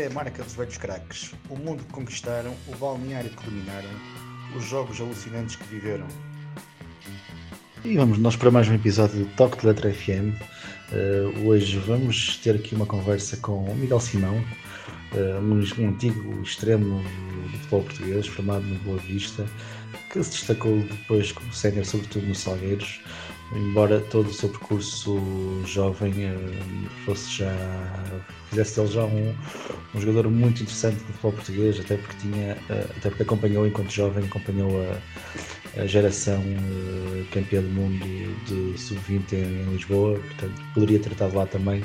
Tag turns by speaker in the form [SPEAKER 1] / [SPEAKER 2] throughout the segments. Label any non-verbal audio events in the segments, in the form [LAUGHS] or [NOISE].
[SPEAKER 1] É a marca dos velhos craques. O mundo que conquistaram, o balneário que dominaram, os jogos alucinantes que viveram. E vamos nós para mais um episódio de Toque de Letra FM. Uh, hoje vamos ter aqui uma conversa com o Miguel Simão, uh, um, antigo extremo do futebol português, formado no Boa Vista, que se destacou depois como sénior, sobretudo no Salgueiros, embora todo o seu percurso jovem uh, fosse já fizesse dele já um, um jogador muito interessante do futebol português, até porque tinha, até porque acompanhou enquanto jovem, acompanhou a, a geração uh, campeã do mundo de sub-20 em, em, Lisboa, portanto poderia ter estado lá também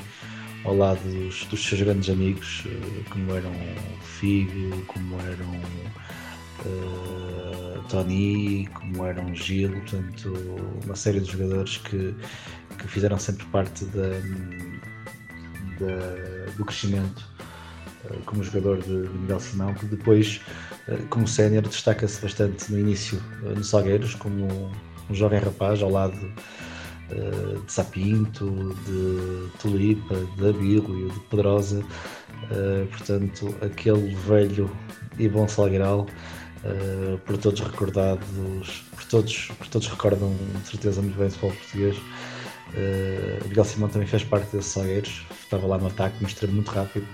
[SPEAKER 1] ao lado dos, dos seus grandes amigos, como eram Figo, como eram Tony, como eram Gil, portanto uma série de jogadores que, que fizeram sempre parte da da, do crescimento uh, como jogador de, de, Miguel Simão, que depois, uh, como sénior, destaca-se bastante no início no Salgueiros, como um jovem rapaz ao lado de Sapinto, de Tulipa, de Abílio, de Pedrosa, portanto, aquele velho e bom Salgueiral. Uh, por todos recordados, por todos, por todos recordam de certeza muito bem o futebol português. Uh, Miguel Simão também fez parte desses Salgueiros, estava lá no ataque, mostrou muito rápido,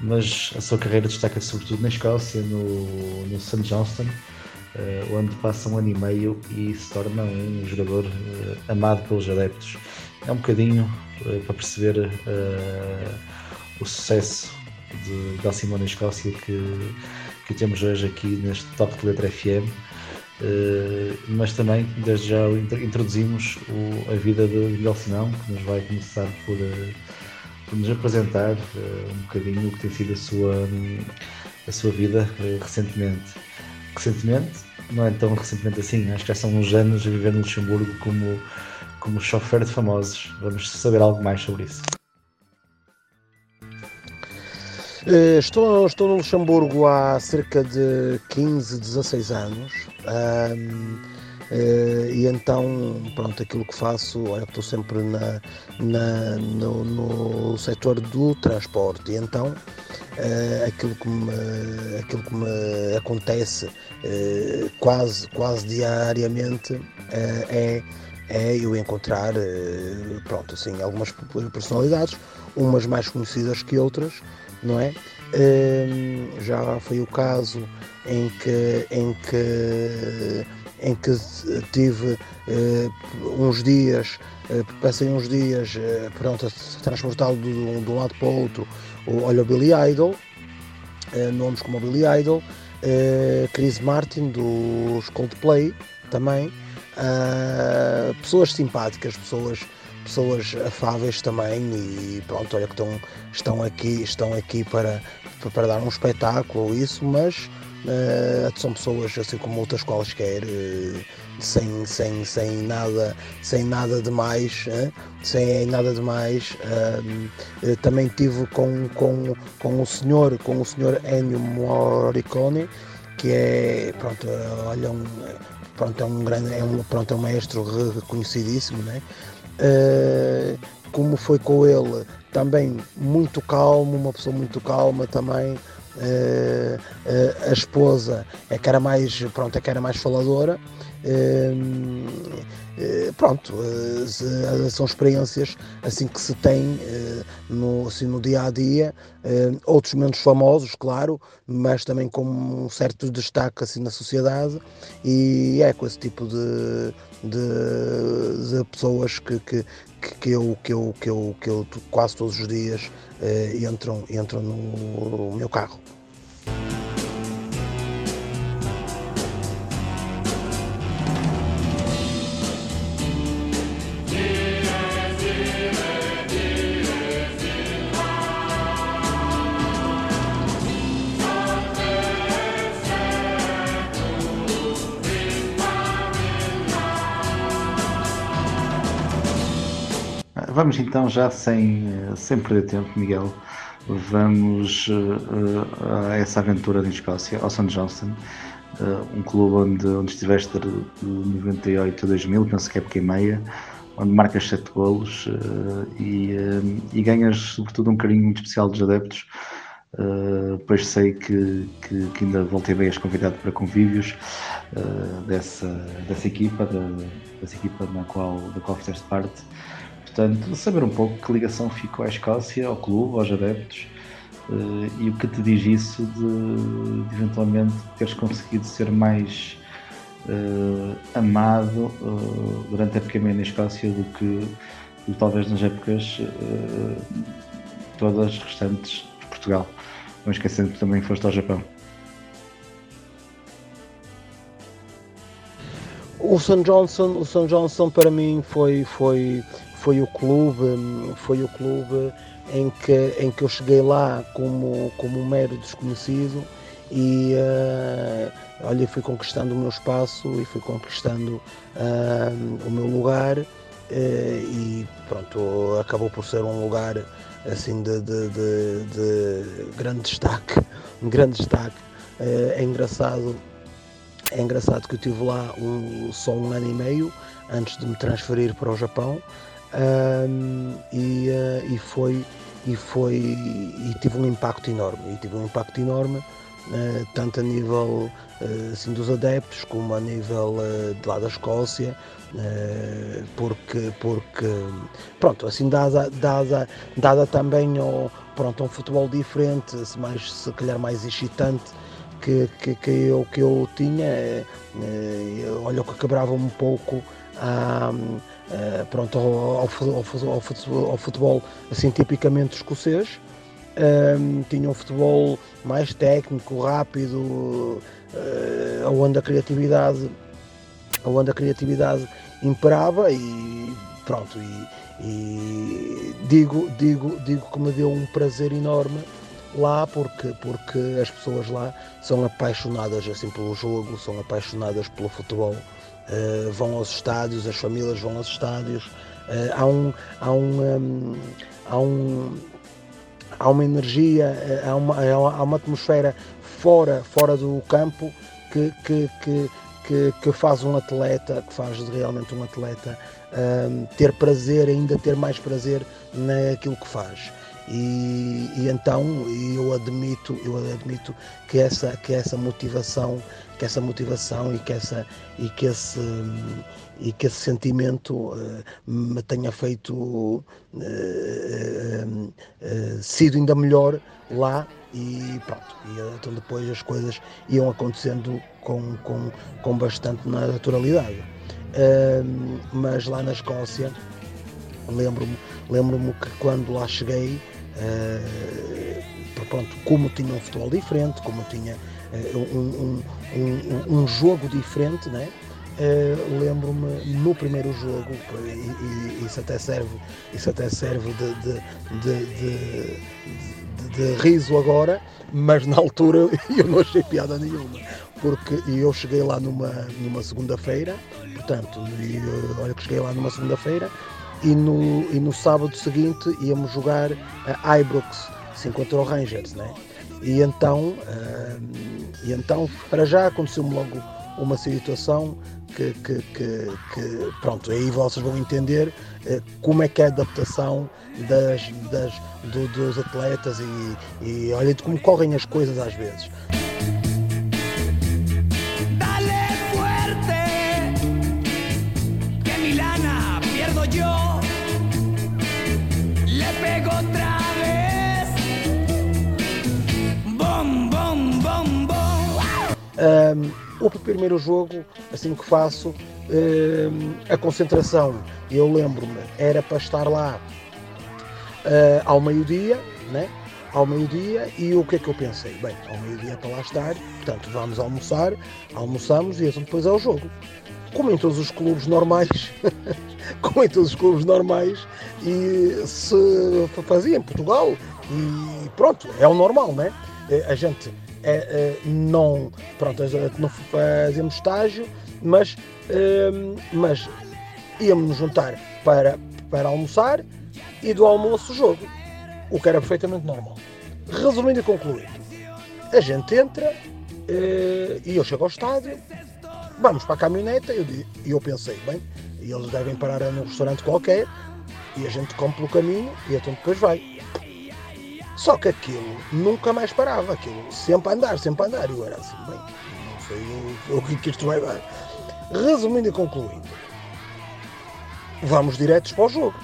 [SPEAKER 1] mas a sua carreira destaca-se sobretudo na Escócia, no, no St. Johnston, uh, onde passa um ano e meio e se torna um jogador amado pelos adeptos. É um bocadinho para perceber o sucesso de Miguel Simão na Escócia que, que temos hoje aqui neste Top de Letra FM. Uh, mas também desde já introduzimos o, a vida de Miguel Simão, que nos vai começar por, uh, nos apresentar uh, um bocadinho o que tem sido a sua, a sua vida recentemente. Recentemente, não é tão recentemente assim, acho que já são uns anos a viver no Luxemburgo como, como chofer de famosos. Vamos saber algo mais sobre isso.
[SPEAKER 2] Estou, estou no Luxemburgo há cerca de 15, 16 anos. Um, Uh, e então, pronto, aquilo que faço, eu estou sempre na, na no, no setor do transporte, e então uh, aquilo, que me, aquilo que me acontece quase, quase diariamente é, é eu encontrar, pronto, assim, algumas personalidades, umas mais conhecidas que outras, não é? já foi o caso em que, em que em que tive uh, uns dias, uh, passei uns dias uh, pronto, a transportá-lo de, de, um lado para o outro. Olha o Billy Idol, nomes como o Billy Idol, Chris Martin dos Coldplay também, pessoas simpáticas, pessoas pessoas afáveis também e pronto, olha que estão, estão aqui, estão aqui para, para dar um espetáculo isso, mas Uh, são pessoas assim como outras quaisquer, uh, sem, sem, sem, nada, sem nada de mais, uh, sem nada de mais. também tive com, com, com o senhor, com o senhor Ennio Morricone, que é, pronto, olha, um, pronto, é um grande, é um, pronto, é um maestro reconhecidíssimo, né? Como foi com ele, também muito calmo, uma pessoa muito calma também, Uh, uh, a esposa é que era mais pronto é que era mais faladora. Uh, pronto são experiências assim que se tem no, assim, no dia a dia. Outros menos famosos claro mas também com um certo destaque assim na sociedade. E é com esse tipo de, de, de pessoas que, que, que eu, que eu, que eu, que eu quase todos os dias uh, entram, entram no meu carro.
[SPEAKER 1] Vamos então, já sem, sem perder tempo, Miguel, vamos uh, a essa aventura em Escócia, ao St. Johnston, uh, um clube onde, onde estiveste de 98 a 2000, penso que é época e meia, onde marcas 7 golos uh, e, e ganhas sobretudo um carinho muito especial dos adeptos. Uh, depois sei que, que, que, ainda voltei bem convidado para convívios uh, dessa, dessa equipa, da, dessa equipa na qual, da qual fizeste parte. Portanto, saber um pouco que ligação ficou à Escócia, ao clube, aos adeptos uh, e o que te diz isso de, de eventualmente teres conseguido ser mais amado durante a época meia na Escócia do que, do, talvez nas épocas todas restantes de Portugal. Não esquecendo que também foste ao Japão.
[SPEAKER 2] O St. Johnson, o St. Johnson para mim foi, foi, foi o clube, foi o clube em que, em que eu cheguei lá como, como um mero desconhecido e uh, olha, fui conquistando o meu espaço e fui conquistando uh, o meu lugar uh, e pronto, acabou por ser um lugar assim de, de, de, de grande destaque, um [LAUGHS] grande destaque. É, engraçado, é engraçado que eu tive lá um, só um ano e meio antes de me transferir para o Japão um, e, uh, e foi e foi e tive um impacto enorme e tive um impacto enorme uh, tanto a nível uh, assim dos adeptos como a nível de lá da Escócia eh, porque, porque pronto, assim dada, dada, dada também ao, pronto, um futebol diferente, mais, se calhar mais excitante que, que, que, eu, que eu tinha, é, é, olha que quebrava um pouco a, a, pronto, ao, ao, futebol, ao, futebol, assim tipicamente escocês. Um, tinha um futebol mais técnico, rápido, uh, onde a criatividade onde a criatividade imperava e pronto, e, e, digo, digo, digo que me deu um prazer enorme lá porque, porque as pessoas lá são apaixonadas assim pelo jogo, são apaixonadas pelo futebol, uh, vão aos estádios, as famílias vão aos estádios, uh, há um, há um, um, há um há uma energia, eh, há uma, há uma atmosfera fora, fora do campo que, que, que que, que faz um atleta, que faz realmente um atleta um, ter prazer, ainda ter mais prazer naquilo que faz. E, e, então eu admito, eu admito que essa, que essa motivação, que essa motivação e que essa e que esse e que esse sentimento uh, me tenha feito uh, uh, sido ainda melhor lá e pronto. E então depois as coisas iam acontecendo com, com, com bastante naturalidade. Uh, mas lá na Escócia, lembro-me lembro que quando lá cheguei, pronto, como tinha um futebol diferente, como tinha um, um, um, um, jogo diferente, né? Uh, lembro-me no primeiro jogo e, e, isso até serve isso até serve de, de, de, de riso agora, mas na altura [LAUGHS] eu não achei piada nenhuma, porque eu cheguei lá numa, numa segunda-feira, portanto, eu, olha que cheguei lá numa segunda-feira e no, e no sábado seguinte íamos jogar a Ibrox, assim contra o Rangers, né? E então, uh, e então para já aconteceu-me logo uma situação que, que, que, que, pronto, aí vocês vão entender eh, como é que é a adaptação das, das, do, dos atletas e, e olha como correm as coisas às vezes. Um, o primeiro jogo, assim que faço, a concentração, eu lembro-me, era para estar lá uh, ao meio-dia, né? ao meio-dia, e o que é que eu pensei? Bem, ao meio-dia é para lá estar, portanto vamos almoçar, almoçamos e então depois é o jogo. Como em todos os clubes normais, [LAUGHS] como em todos os clubes normais, e se fazia em Portugal, e pronto, é o normal, né? Eh, a gente não, pronto, não fazemos estágio, mas, é, mas íamos nos juntar para, para almoçar e do almoço jogo, o que era perfeitamente normal. Resumindo e concluindo, a gente entra eh, e eu chego ao estádio, vamos para a caminhoneta e eu, eu pensei, bem, eles devem parar num restaurante qualquer e a gente come pelo caminho e então depois vai. Só que aquilo nunca mais parava, aquilo sempre a andar, sempre a andar. E eu era assim, bem, não sei o, que isto vai dar. Resumindo e concluindo, vamos diretos para o jogo.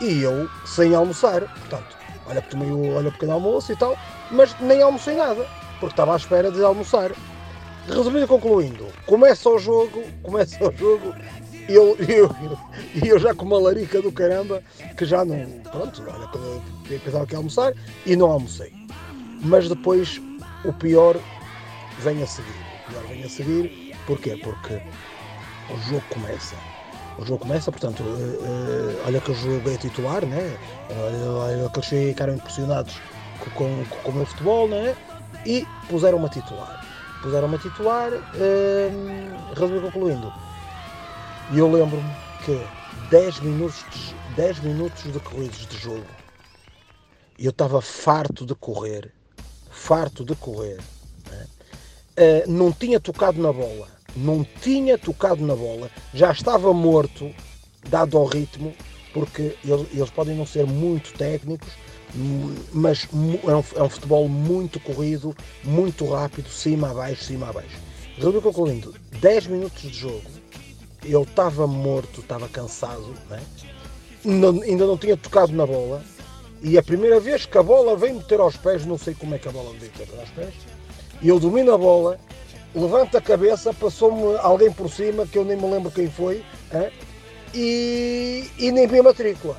[SPEAKER 2] E eu sem almoçar, portanto, olha, tomei o, olha o pequeno almoço e tal, mas nem almocei nada, porque estava à espera de almoçar. Resumindo e concluindo, começa o jogo, começa o jogo e eu, eu, eu já com uma larica do caramba que já não. Pronto, olha, eu pensava que ia almoçar e não almocei. Mas depois o pior vem a seguir. O pior vem a seguir, porquê? Porque o jogo começa. O jogo começa, portanto, uh, uh, olha que o jogo é titular, né? olha, que eles ficaram impressionados com, com, com o meu futebol, né? E puseram uma titular puseram uma titular, uh, resolvi concluindo. E eu lembro-me que 10 minutos, de, 10 minutos decorridos de jogo, eu estava farto de correr, farto de correr, né? uh, não tinha tocado na bola, não tinha tocado na bola, já estava morto, dado ao ritmo, porque eles, eles podem não ser muito técnicos, mas é um, é um, futebol muito corrido, muito rápido, cima abaixo, cima abaixo. Resumindo concluindo, 10 minutos de jogo, eu estava morto, estava cansado, né? não, ainda não tinha tocado na bola, e a primeira vez que a bola vem meter aos pés, não sei como é que a bola me veio meter aos pés, e eu domino a bola, levanto a cabeça, passou-me alguém por cima, que eu nem me lembro quem foi, hein? e, e nem vi a matrícula.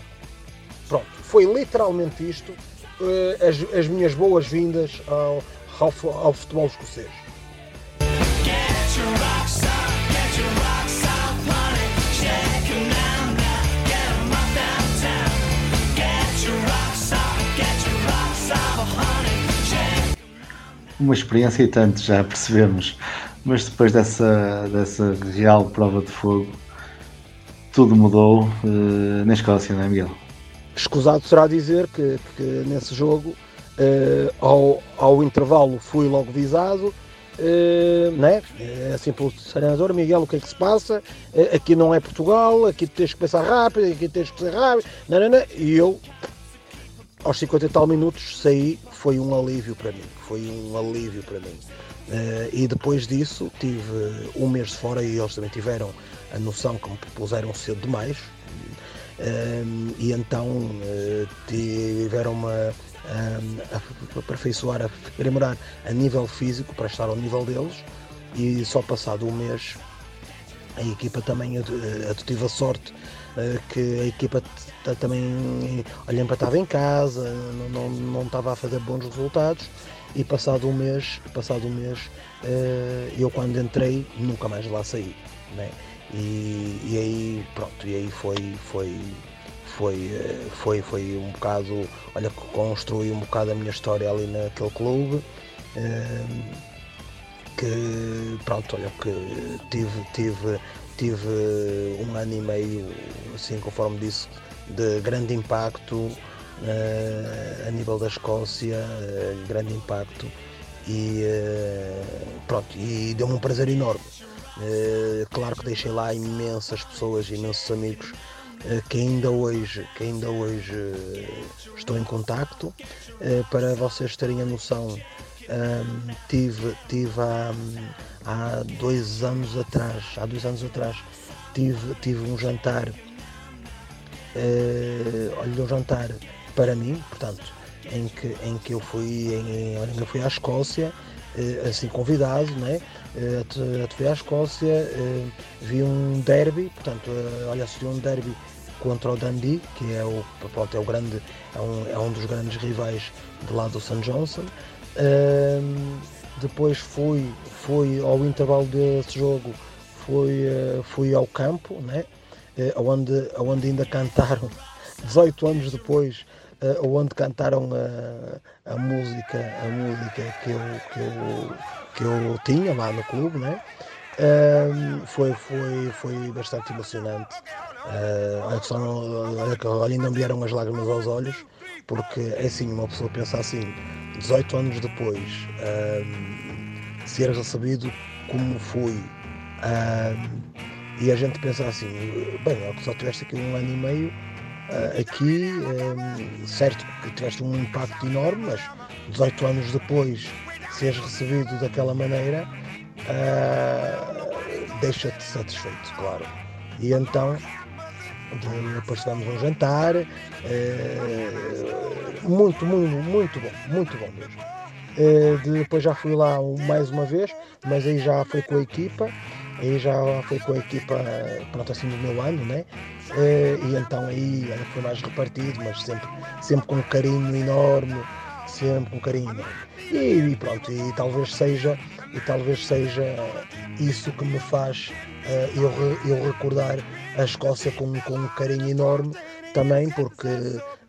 [SPEAKER 2] Pronto, foi literalmente isto uh, as, as, minhas boas-vindas ao, ao, ao, futebol escocês.
[SPEAKER 1] Uma experiência e tanto, já percebemos. Mas depois dessa, dessa real prova de fogo, tudo mudou uh, na Escócia, não é, Miguel?
[SPEAKER 2] Escusado será dizer que, que nesse jogo, uh, ao, ao intervalo, fui logo visado. Uh, né? É assim pelo treinador, Miguel, o que é que se passa? Uh, aqui não é Portugal, aqui tens que pensar rápido, aqui tens que ser rápido, não, não, não. e eu, aos 50 e tal minutos, saí, foi um alívio para mim, foi um alívio para mim. Uh, e depois disso, tive um mês de fora e eles também tiveram a noção que me puseram cedo demais, um, e então uh, tiveram uma um, a aperfeiçoar, a aprimorar a nível físico para estar ao nível deles e só passado um mês a equipa também eu, eu tive a sorte uh, que a equipa também olha, empatava em casa, não, não, não estava a fazer bons resultados e passado um mês, passado um mês uh, eu quando entrei nunca mais lá saí. Né? E, e aí pronto, e aí foi, foi, foi, eh, foi, foi um bocado, olha, construí um bocado a minha história ali naquele clube. Eh, que pronto, olha, que tive, tive, tive um ano e meio, assim conforme disse, de grande impacto uh, a nível da Escócia, uh, grande impacto e uh, pronto, e deu-me um prazer enorme. Claro que deixei lá imensas pessoas, imensos amigos que ainda hoje, que ainda hoje estou em contacto. para vocês terem a noção, um, tive, tive há, há dois anos atrás, há dois anos atrás, tive, tive um jantar, olha, um jantar para mim, portanto, em que, em que eu fui, em, em, eu fui à Escócia, assim convidado, né? fui à Escócia, eh, vi um derby, portanto, eh, olha, se um derby contra o Dundee, que é o, pronto, é o grande, é um, é um dos grandes rivais do lado do St. Johnson. Um, depois fui, fui ao intervalo desse jogo, fui, uh, fui ao campo, né? Uh, onde, onde ainda cantaram, [LAUGHS] 18 anos depois, uh, onde cantaram a, a música, a música que eu, que eu que eu tinha lá no clube, né? Um, foi, foi, foi bastante emocionante. Uh, só não, ainda me vieram as lágrimas aos olhos, porque é assim, uma pessoa pensa assim, 18 anos depois, um, ser sabido como fui, um, e a gente pensa assim, bem, é que só tiveste aqui um ano e meio, aqui, certo que tiveste um impacto enorme, mas 18 anos depois seres recebido daquela maneira, deixa-te satisfeito, claro. E então depois tivemos um jantar, muito, muito, muito bom, muito bom mesmo. depois já fui lá mais uma vez, mas aí já foi com a equipa aí já foi com a equipa, pronto, assim do meu ano, né? Eh, e então aí foi mais repartido, mas sempre, sempre com um carinho enorme, sempre com um carinho enorme. E, e pronto, e talvez seja, e talvez seja isso que me faz eu, eu recordar a Escócia com, com um carinho enorme também, porque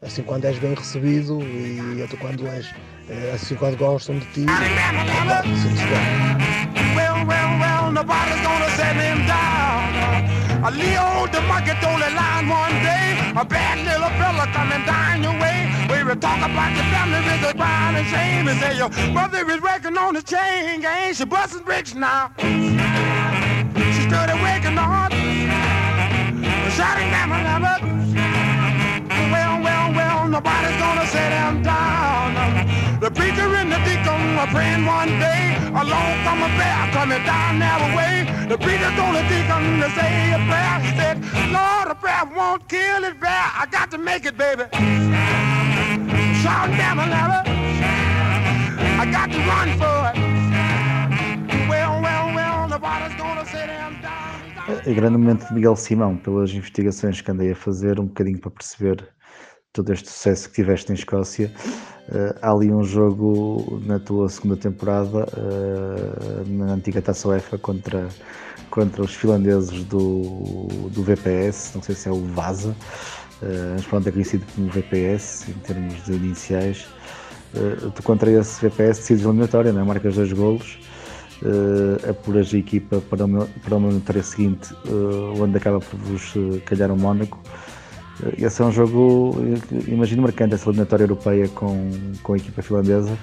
[SPEAKER 2] assim quando és bem recebido e quando és eh, assim quando gostam de ti. A Leo the market line one day. A bad little fella your way. We about your family with a and shame. And say your brother is on the chain gang. She busting bricks now. Up. Down my number nobody's gonna set him down. The preacher and the deacon were praying one day. Along come a bear coming down their way. The preacher told the deacon to say a prayer. He said, Lord, a prayer won't kill it bear. I got to make it, baby. Shout down a I got to run for it. Well, well, well, nobody's gonna set him down. A grande momento de Miguel Simão, pelas investigações que andei a fazer, um bocadinho para perceber todo este sucesso que tiveste em Escócia. Uh, há ali um jogo na tua segunda temporada, uh, na antiga Taça UEFA, contra, contra os finlandeses do, do VPS, não sei se é o Vaza, uh, mas pronto, é conhecido como VPS em termos de iniciais. Uh, tu contra esse VPS decides eliminatória, não é? marcas dois golos. Uh, apuras a equipa para o, para o eliminatória seguinte, uh, onde acaba por vos calhar o Mónaco. Esse é um jogo, imagino, marcante, essa eliminatória europeia com, com a equipa finlandesa.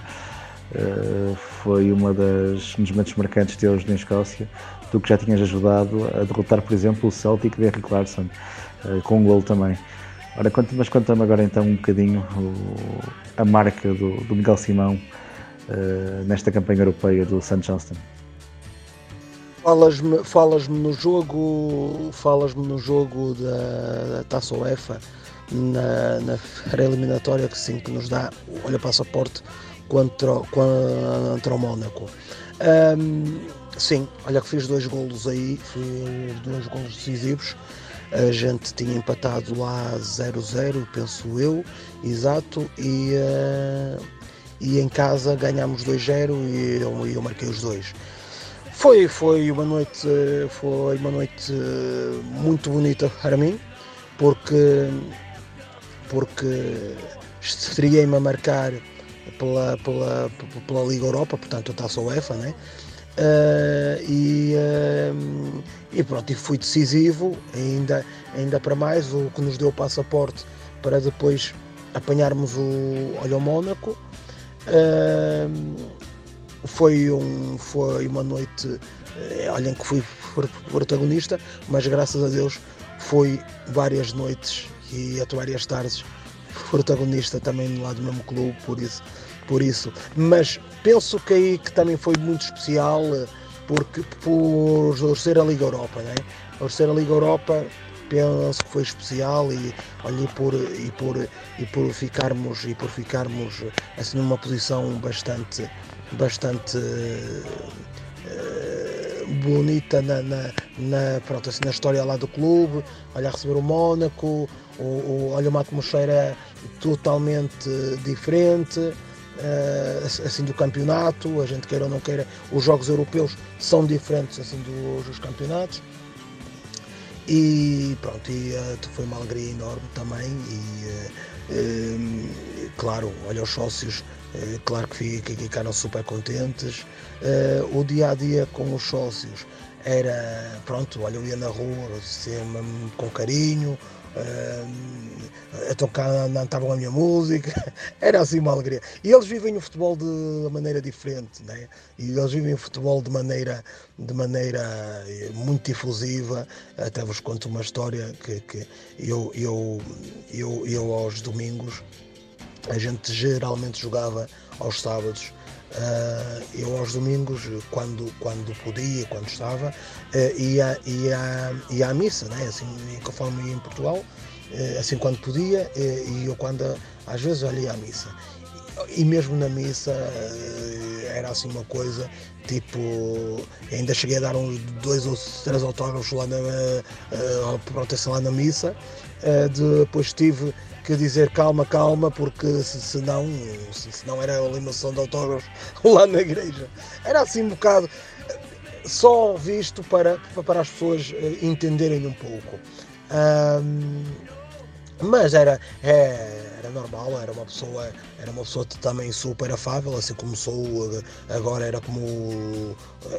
[SPEAKER 2] Uh, foi uma das, dos momentos marcantes teus na Escócia. Tu que já tinhas ajudado a derrotar, por exemplo, o Celtic de Henry Clarkson, uh, com um gol também. Ora, conta, mas conta-me agora então um bocadinho o, a marca do, do Miguel Simão uh, nesta campanha europeia do St. Johnston. Falas-me falas no jogo, falas-me no jogo da, da Taça UEFA, na, na eliminatória que sim que nos dá, olha passaporte contra, contra o Mónaco. Um, sim, olha que fiz dois golos aí, fiz dois golos decisivos. A gente tinha empatado lá 0-0, penso eu, exato, e, uh, e em casa ganhámos 2-0 e eu, eu marquei os dois. Foi, foi uma noite, foi uma noite muito bonita para mim, porque, porque estreiei-me a marcar pela, pela, pela Liga Europa, portanto a Taça UEFA, né? Uh, e, uh, e pronto, e fui decisivo, ainda, ainda para mais, o que nos deu o passaporte para depois apanharmos o, olha, o Mónaco. Foi, um, foi uma noite, eh, olhem que fui protagonista, mas graças a Deus foi várias noites e várias tardes protagonista também lado do mesmo clube, por isso, por isso. Mas penso que aí que também foi muito especial eh, porque por ser a Liga Europa, né? por ser a Liga Europa penso que foi especial e olha, por, e por, e por ficarmos e por ficarmos assim numa posição bastante bastante uh, bonita na, na, na, pronto, assim, na história lá do clube, olha receber o Mónaco, o, olha uma atmosfera totalmente diferente. Uh, assim do campeonato, a gente queira ou não queira, os jogos europeus são diferentes assim dos, dos campeonatos e pronto, e uh, foi uma alegria enorme também e uh, claro, olha os sócios eh, claro que ficaram super contentes. Eh, o dia a dia com os sócios era, pronto, olha, eu ia na rua, sempre com carinho, então cantavam a minha música, [LAUGHS] era assim uma alegria. E eles vivem o futebol de maneira diferente, né? E eles vivem o futebol de maneira, de maneira eh, muito difusiva. Até vos conto uma história que, que eu, eu, eu, eu aos domingos, a gente geralmente jogava aos sábados eu aos domingos, quando, quando podia, quando estava, uh, ia, ia, ia à missa, né? assim, conforme ia em Portugal, uh, assim quando podia, e eu quando às vezes olhei à missa. E mesmo na missa era assim uma coisa, tipo, ainda cheguei a dar uns dois ou três autógrafos lá na, uh, lá na missa, depois tive que dizer calma, calma, porque senão, se, não era a limação de autógrafos [LAUGHS] lá na igreja. Era assim um bocado só visto para, para as pessoas eh, entenderem um pouco. Um, mas era, é, era normal, era uma pessoa, era uma pessoa também super afável, assim como sou agora, era como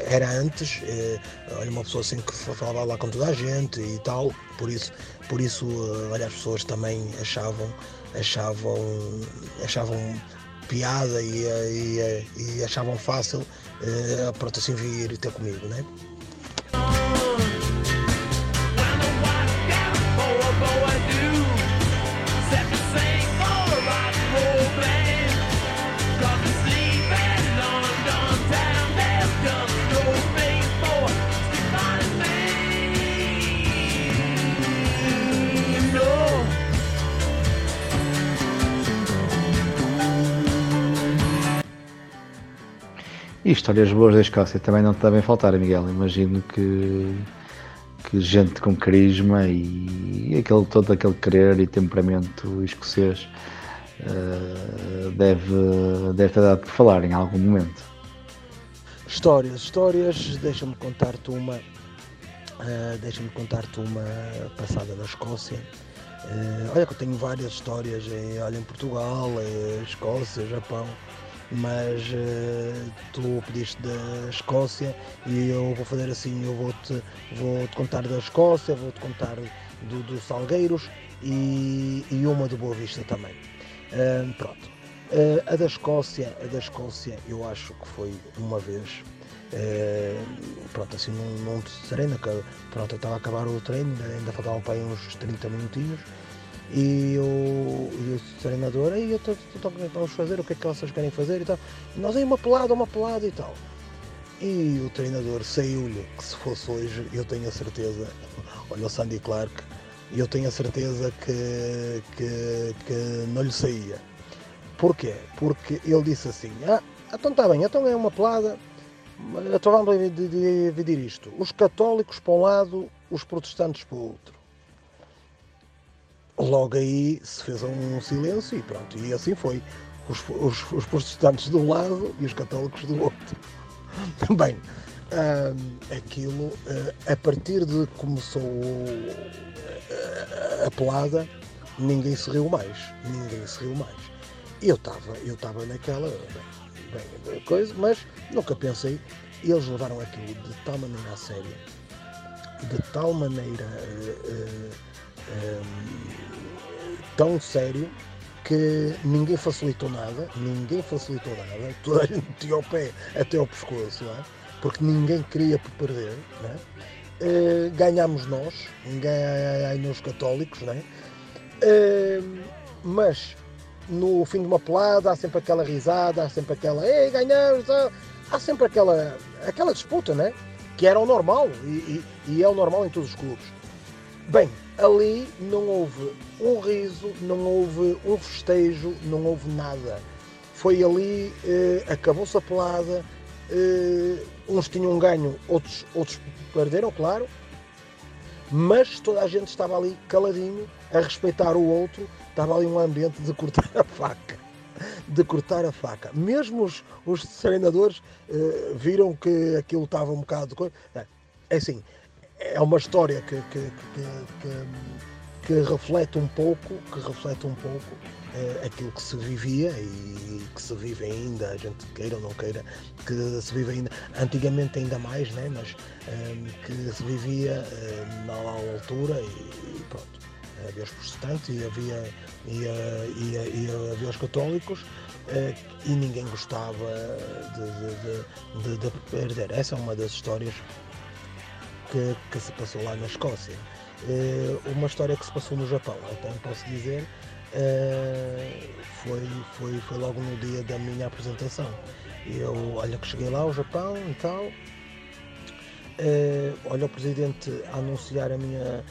[SPEAKER 2] era antes, é, olha, uma pessoa assim que falava lá com toda a gente e tal, por isso, por isso olha, as pessoas também achavam, achavam, achavam piada e, e, e achavam fácil pronto, assim vir ter comigo, né?
[SPEAKER 1] E histórias boas da Escócia também não te devem faltar, Miguel. Imagino que, que gente com carisma e, aquele, todo aquele querer e temperamento escocês uh, deve, deve ter dado por falar em algum momento.
[SPEAKER 2] Histórias, histórias, deixa-me contar-te uma. Uh, deixa-me contar-te uma passada na Escócia. Uh, olha que eu tenho várias histórias em, olha, em Portugal, em Escócia, Japão mas uh, tu pediste da Escócia e eu vou fazer assim, eu vou-te vou -te contar da Escócia, vou-te contar do, do Salgueiros e, e, uma do Boa Vista também. Pronto. Uh, a da Escócia, a da Escócia eu acho que foi uma vez. pronto, assim num, num treino, que, pronto, eu estava a acabar o treino, ainda faltavam para aí uns 30 minutinhos e o, e o treinador, aí eu estou vamos fazer, o que é que vocês querem fazer e tal. E nós aí uma pelada, uma pelada e tal. E o treinador saiu-lhe que se fosse hoje, eu tenho a certeza, [LAUGHS] olha o Sandy Clark, eu tenho a certeza que, que, que não lhe saía. Porquê? Porque ele disse assim, ah, então está bem, então é uma pelada, então vamos dividir isto. Os católicos para um lado, os protestantes para o outro. Logo aí se fez um silêncio e pronto, e assim foi. Os, os, os protestantes de um lado e os católicos do outro. [LAUGHS] Bem, aquilo, uh, a partir de que começou uh, a pelada, ninguém se riu mais. Ninguém se riu mais. Eu estava eu estava naquela bem, bem, coisa, mas nunca pensei. Eles levaram aquilo de tal maneira a sério, de tal maneira. Tão sério que ninguém facilitou nada, ninguém facilitou nada, toda a gente tinha o pé até ao pescoço, é? porque ninguém queria perder. É? Uh, ganhámos nós, ganham os católicos, é? uh, mas no fim de uma pelada há sempre aquela risada, há sempre aquela ei, ganhamos, há sempre aquela, aquela disputa, né? que era o normal e, e, e é o normal em todos os clubes. Bem, ali não houve um riso, não houve um festejo, não houve nada. Foi ali, eh, acabou-se a pelada, eh, uns tinham ganho, outros, outros perderam, claro, mas toda a gente estava ali caladinho, a respeitar o outro, estava ali um ambiente de cortar a faca. De cortar a faca. Mesmo os, os treinadores eh, viram que aquilo estava um bocado. É assim, é uma história que, que, que, que, reflete um pouco, que reflete um pouco uh, aquilo que se vivia e que se vive ainda, a gente queira ou não queira, que se vive ainda, antigamente ainda mais, né? mas um, eh, que se vivia uh, na altura e, e, pronto. Havia os protestantes e havia, e, e, e havia os católicos e ninguém gostava de, de, de, de, perder. Essa é uma das histórias que, que se passou lá na Escócia. Uma história que se passou no Japão, então posso dizer, foi, foi, foi logo no dia da minha apresentação. Eu, olha que cheguei lá ao Japão e tal, uh, olha o presidente a anunciar a minha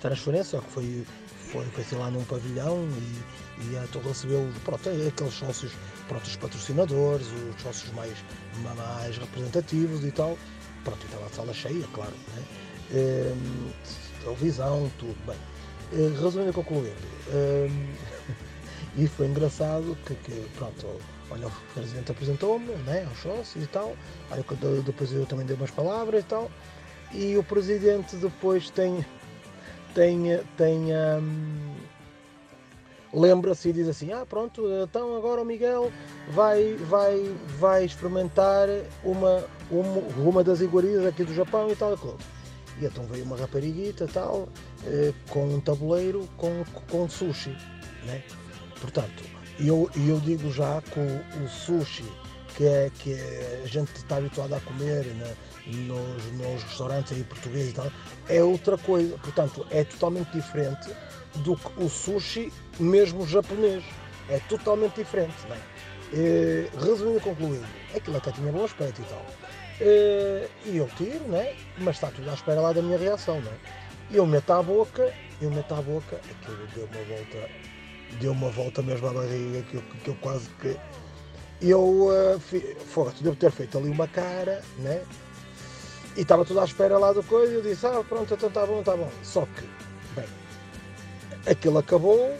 [SPEAKER 2] transferência, que foi, foi, foi sei lá num pavilhão e, e então recebeu pronto, é aqueles sócios, pronto, os patrocinadores, os sócios mais, mais representativos e tal. Pronto, estava a sala cheia, claro, né? Uh, televisão, tudo bem. Uh, resumindo e concluindo, uh, [LAUGHS] e foi engraçado que, que pronto, olha, o presidente apresentou-me, né, aos sócios e tal, olha, depois eu também dei umas palavras e tal, e o presidente depois tem, tem, tem um, lembra-se e diz assim, ah pronto, então agora o Miguel vai, vai, vai experimentar uma, uma, uma das iguarias aqui do Japão e tal e então veio uma rapariguita tal, eh, com um tabuleiro com, com sushi, né? Portanto, eu, eu digo já que o, o sushi que, é, que é, a gente está habituado a comer né, nos, nos restaurantes aí portugueses e tal, é outra coisa. Portanto, é totalmente diferente do que o sushi mesmo japonês. É totalmente diferente. Né? E, resumindo e concluindo, aquilo até tinha bom aspecto e tal. E, e eu tiro, né? mas está tudo à espera lá da minha reação. Né? Eu meto a boca, eu meto a boca, aquilo deu uma volta deu uma volta mesmo à barriga que eu, que eu quase que. Eu uh, forte, devo ter feito ali uma cara, né? E estava tudo à espera lá do coisa e eu disse, ah pronto, então está bom, está bom. Só que, bem, aquilo acabou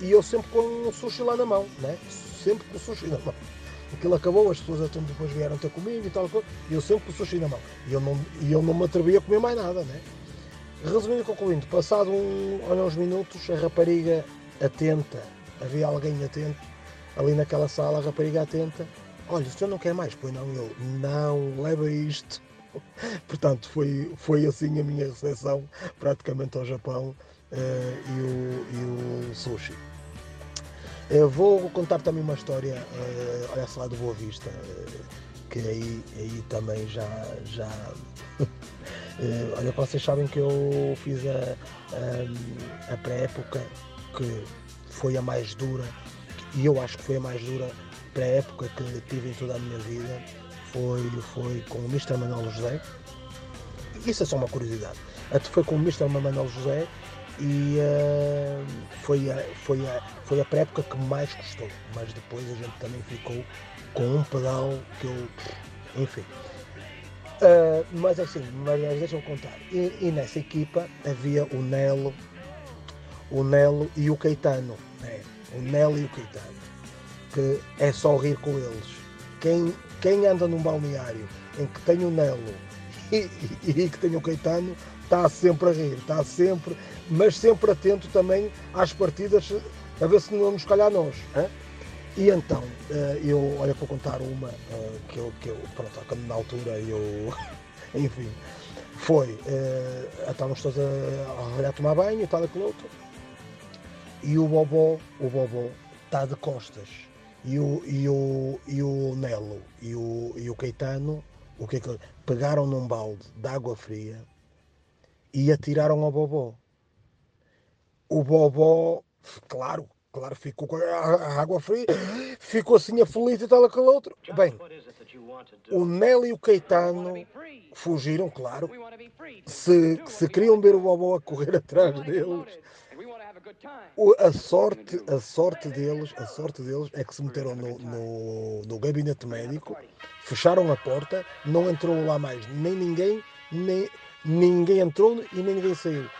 [SPEAKER 2] e eu sempre com o sushi lá na mão, né? Sempre com o sushi na mão. Aquilo acabou, as pessoas então depois vieram ter comigo e tal, e eu sempre com o sushi na mão. E eu não, e eu não me atrevi a comer mais nada, né? Resumindo e concluindo, passado um, uns minutos, a rapariga atenta, havia alguém atento ali naquela sala, a rapariga atenta. Olha, o senhor não quer mais? Pois não, eu, não, leva isto. [LAUGHS] Portanto, foi, foi assim a minha recepção praticamente ao Japão uh, e, o, e o sushi. Eu vou contar também uma história, uh, olha lá do Boa Vista, uh, que aí, aí também já. já uh, [LAUGHS] olha, vocês sabem que eu fiz a, a, a pré-época que foi a mais dura, e eu acho que foi a mais dura para a época que tive em toda a minha vida, foi, foi com o Mr. Manuel José. Isso é só uma curiosidade. Até foi com o Mr. Manuel José e uh, foi, a, foi, a, foi a pré-época que mais custou. Mas depois a gente também ficou com um pedal que eu. Enfim. Uh, mas assim, mas deixa-me contar. E, e, nessa equipa havia o Nelo, o Nelo e o Caetano. Né? O Nelo e o Caetano. Que é só rir com eles. Quem, quem anda num balneário em que tem o Nelo [LAUGHS] e, e, e que tem o Caetano está sempre a rir, está sempre, mas sempre atento também às partidas, a ver se não nos calhar nós. Hein? E então, eh, eu, olha, para contar uma eh, que eu, que eu pronto, na altura eu, [LAUGHS] enfim, foi, eh, estávamos todos a, a, a tomar banho e tal, aquele outro, e o Bobó, o Bobó está de costas. E o, e o, e o Nelo e o, e o Caetano, o que é que pegaram num balde de água fria e atiraram ao Bobó. O Bobó, claro, claro, ficou com a água fria, ficou assim aflito e tal, aquele outro. Bem, o Nelo e o Caetano fugiram, claro. Se, se queriam ver o Bobó a correr atrás deles, a sorte, a sorte deles, a sorte deles é que se meteram no, no, no gabinete médico, fecharam a porta, não entrou lá mais nem ninguém, nem ninguém entrou e nem ninguém saiu.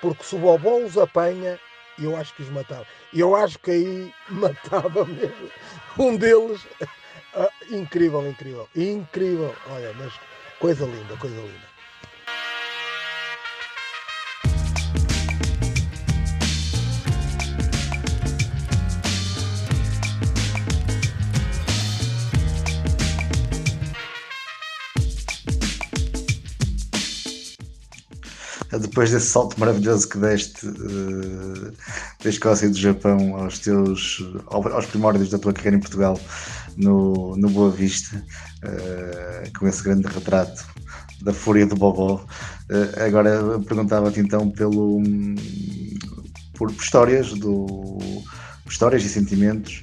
[SPEAKER 2] Porque se o Bobó os apanha, eu acho que os matava. Eu acho que aí [LAUGHS] matava mesmo. Um deles, ah, incrível, incrível, incrível. Olha, mas coisa linda, coisa linda.
[SPEAKER 1] Depois desse salto maravilhoso que deste uh, da Escócia e do Japão aos teus aos primórdios da tua carreira em Portugal no, no Boa Vista, uh, com esse grande retrato da fúria do Bobó. Uh, agora perguntava-te então pelo por, histórias do histórias e sentimentos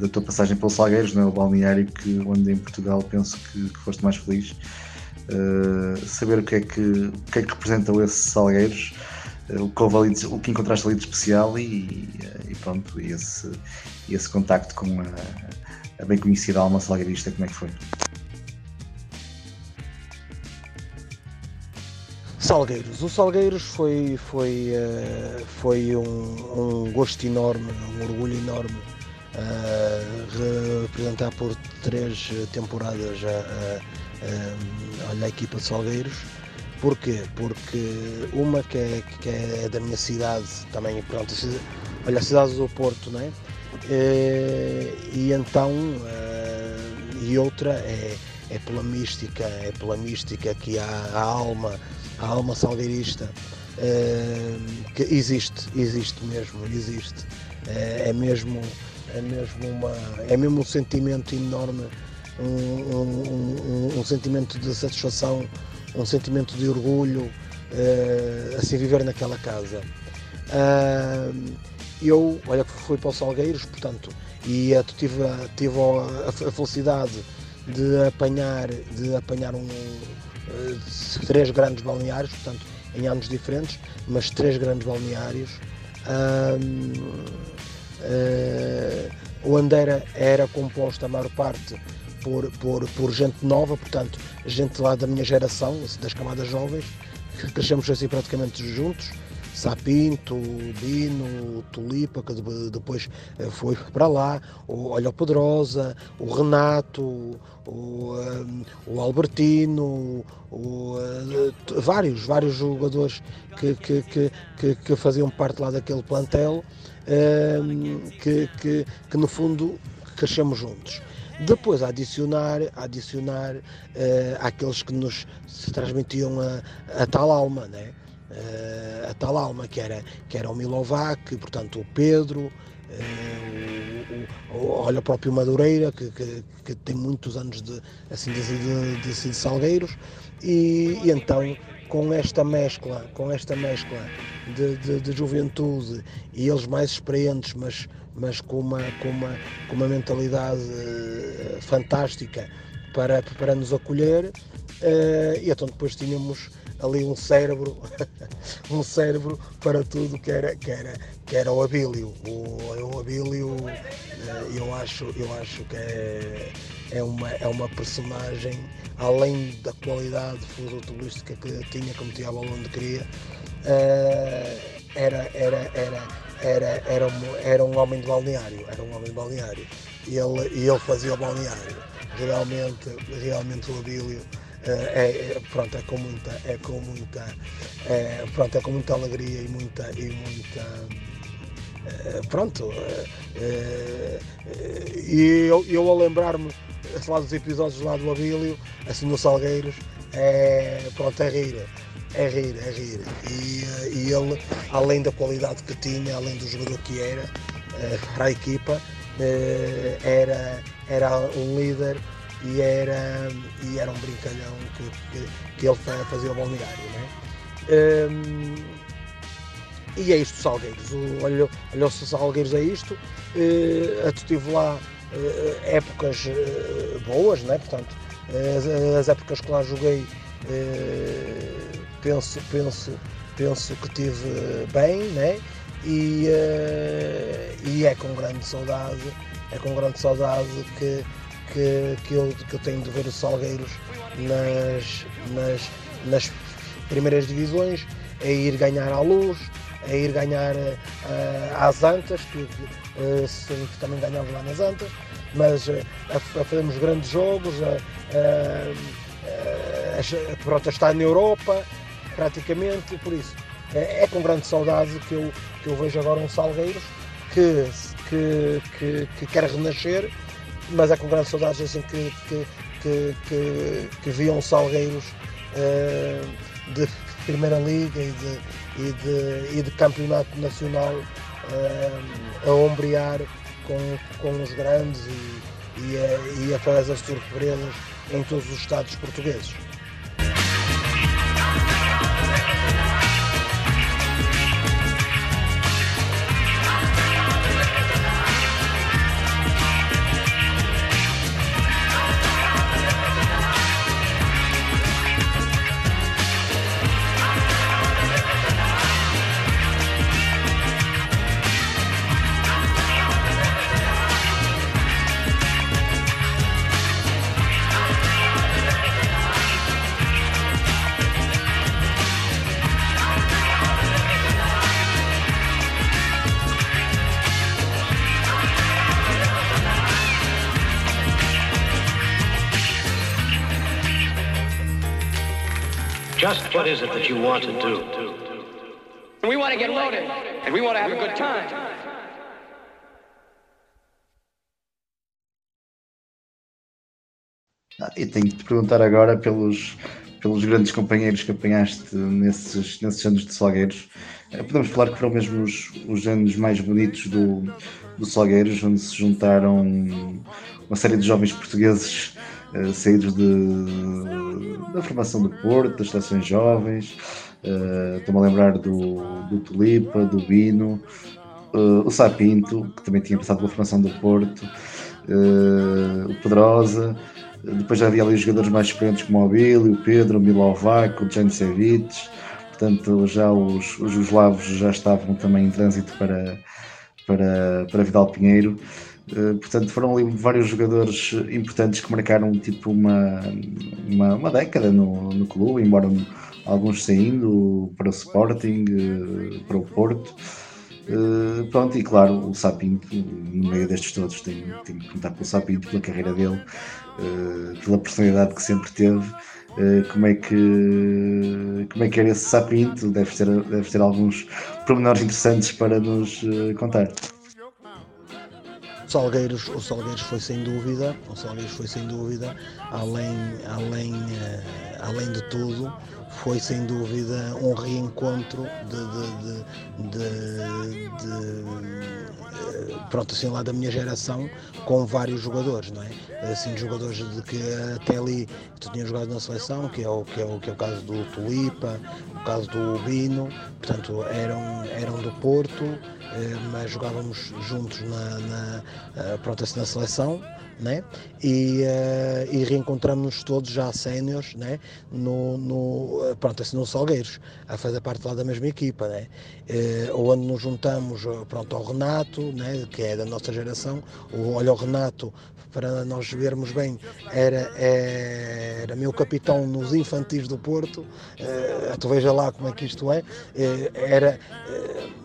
[SPEAKER 1] da tua passagem pelos Salgueiros, não é? balneário que onde em Portugal penso que, que foste mais feliz. Uh, saber o que é que, o que, é que representam esses Salgueiros, uh, o, que ali, o que encontraste ali de especial e, e pronto, e esse, esse contacto com a, a bem conhecida alma salgueirista, como é que foi?
[SPEAKER 2] Salgueiros. O Salgueiros foi, foi, foi um, um, gosto enorme, um orgulho enorme uh, representar por três temporadas a, a, a, a equipa de Salgueiros. Porquê? Porque uma que é, que é da minha cidade também, pronto, olha, a cidade do Porto, é? Eh, e então, e outra é, é pela mística, é pela mística que há a alma a alma salgueirista uh, que existe, existe mesmo, existe. É mesmo é mesmo uma é mesmo um sentimento enorme um, um, um, sentimento de satisfação um sentimento de orgulho uh, assim viver naquela casa eu olha fui para os Salgueiros portanto e tive, tive a, a felicidade de apanhar de apanhar um eh, três grandes balneários, portanto, em anos diferentes, mas três grandes balneários. Uh, eh, o Andeira era composto, a maior parte, por, por, por gente nova, portanto, gente lá da minha geração, das camadas jovens, que crescemos assim praticamente juntos. Sapinto, Dino, Tulipa, que depois eh, foi para lá, o, olha o Pedrosa, o Renato, o, um, o Albertino, o, uh, vários, vários jogadores que, que, que, que, que faziam parte lá daquele plantel, um, que, que, que no fundo crescemos juntos. Depois adicionar, adicionar uh, àqueles que nos transmitiam a, a tal alma, né? Uh, a tal alma que era, que era o Milovac, portanto o Pedro, uh, o, o, olha o próprio Madureira, que, que, que, tem muitos anos de, assim, de, de, de, de Salgueiros, e, e, então com esta mescla, com esta mescla de, de, de, juventude e eles mais experientes, mas, mas com, uma, com, uma, com uma mentalidade uh, fantástica para, para nos acolher, e então depois tínhamos ali um cérebro, [LAUGHS] um cérebro para tudo que era, que era, que era o Abílio. O, o Abílio, eh, eu acho, eu acho que é, é, uma, é uma personagem, além da qualidade futebolística que tinha, como tinha a bola onde queria, era, era, era, era, era, era um homem de balneário, era um homem de balneário. E ele, e ele fazia o balneário. Realmente, realmente o Abílio é, é, pronto, é com muita, é com muita, é, pronto, é com muita alegria e muita, e muita é, pronto, e eu, eu a lembrar-me lá dos episódios lá do Abílio, assim nos Salgueiros, é, pronto, é rir, é rir, é rir, e, e ele, além da qualidade que tinha, além do jogador que era, para a equipa, era, era um líder e era, e era um brincalhão que, que, que ele fazia o balneário. Né? Um, e é isto, Salgueiros. Olha os Salgueiros é isto. Uh, tive lá uh, épocas uh, boas, né? portanto, as, as, épocas que lá joguei, penso, penso, penso que tive bem, né? E, e é com grande saudade, é com grande saudade que que, que, eu, que eu tenho de ver os Salgueiros nas, nas, nas primeiras divisões, é ir ganhar à luz, é ir ganhar uh, às Antas, que, uh, também ganhamos lá nas Antas, mas uh, a, a fazermos grandes jogos, a, a, a, a estar na Europa, praticamente, por isso. É, é, com grande saudade que eu, que eu vejo agora um Salgueiros que, que, que, que quer renascer mas é com grandes saudades assim que, que, que, que, que viam Salgueiros de Primeira Liga e de, e de, e de Campeonato Nacional a ombrear com, com os grandes e, e, a, e a fazer as surpresas em todos os estados portugueses.
[SPEAKER 3] It that you want to do?
[SPEAKER 4] We want to get loaded, and we want to have a good time.
[SPEAKER 1] Ah, e tenho de te perguntar agora pelos, pelos grandes companheiros que apanhaste nesses, nesses anos de Salgueiros. Eh, podemos falar que foram mesmo os, os anos mais bonitos do, do Salgueiros, onde se juntaram uma série de jovens portugueses uh, saídos de, da formação do Porto, das estações jovens. Uh, Estou-me a lembrar do, do Tulipa, do Bino, uh, o Sapinto, que também tinha passado pela formação do Porto, o Pedrosa. Depois já havia ali os jogadores mais experientes como o Billy, o Pedro, o Milovac, o Jansevic. Portanto, já os, os eslavos já estavam também em trânsito para, para, para Vidal Pinheiro. Uh, portanto, foram ali vários jogadores importantes que marcaram tipo uma, uma, uma década no, no clube, embora alguns saindo para o Sporting, uh, para o Porto. Uh, pronto, e claro, o Sapinto, no meio destes todos, tenho, tenho que contar pelo Sapinto, pela carreira dele, pela personalidade que sempre teve. como é que como é que era esse Sapinto? Deve ter, deve ter alguns pormenores interessantes para nos contar.
[SPEAKER 2] Salgueiros, o Salgueiros foi sem dúvida, o Salgueiros foi sem dúvida, além, além, uh, além de tudo, foi sem dúvida um reencontro de, de, de, de uh, pronto, assim lá da minha geração com vários jogadores, não é? Assim, jogadores de que até ali tu tinhas jogado na seleção, que é o, que é o, que é o caso do Tulipa, o caso do Bino, portanto eram, eram do Porto, eh, mas jogávamos juntos na, na, eh, pronto, assim, na seleção né? e, uh, e reencontramos-nos todos já séniores né? no, no, pronto, assim, no Salgueiros, a fazer parte lá da mesma equipa, né? Uh, onde nos juntamos pronto, ao Renato, né? que é da nossa geração, o, olha o Renato, para nós vermos bem, era, era meu capitão nos infantis do Porto, uh, tu veja lá como é que isto é, uh, era,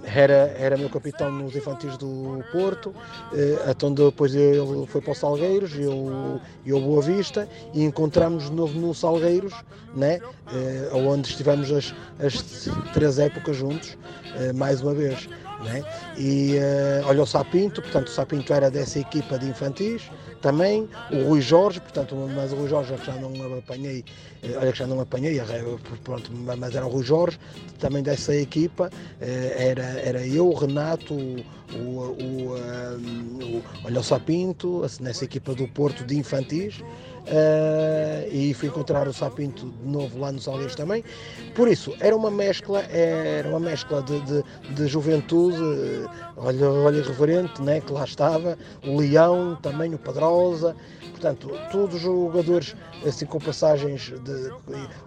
[SPEAKER 2] era, era meu capitão nos infantis do Porto, uh, então depois ele foi para o Salgueiros, Salgueiros e o, e o Boa Vista e encontramos de novo no Salgueiros, né? Eh, onde estivemos as, as três épocas juntos, eh, mais uma vez. Né? E uh, olha o Sapinto, portanto o Sapinto era dessa equipa de infantis também, o Rui Jorge, portanto, mas o Rui Jorge já não apanhei, uh, olha que já não apanhei, pronto, mas era o Rui Jorge, também dessa equipa, uh, era, era eu, o Renato, o, o, o, olha o Sapinto, nessa equipa do Porto de infantis, Uh, e fui encontrar o Sapinto de novo lá nos Salgueiros também. Por isso, era uma mescla, era uma mescla de, de, de juventude, olha, olha irreverente, né, que lá estava, o Leão, também o Pedrosa, portanto, todos os jogadores assim com passagens de,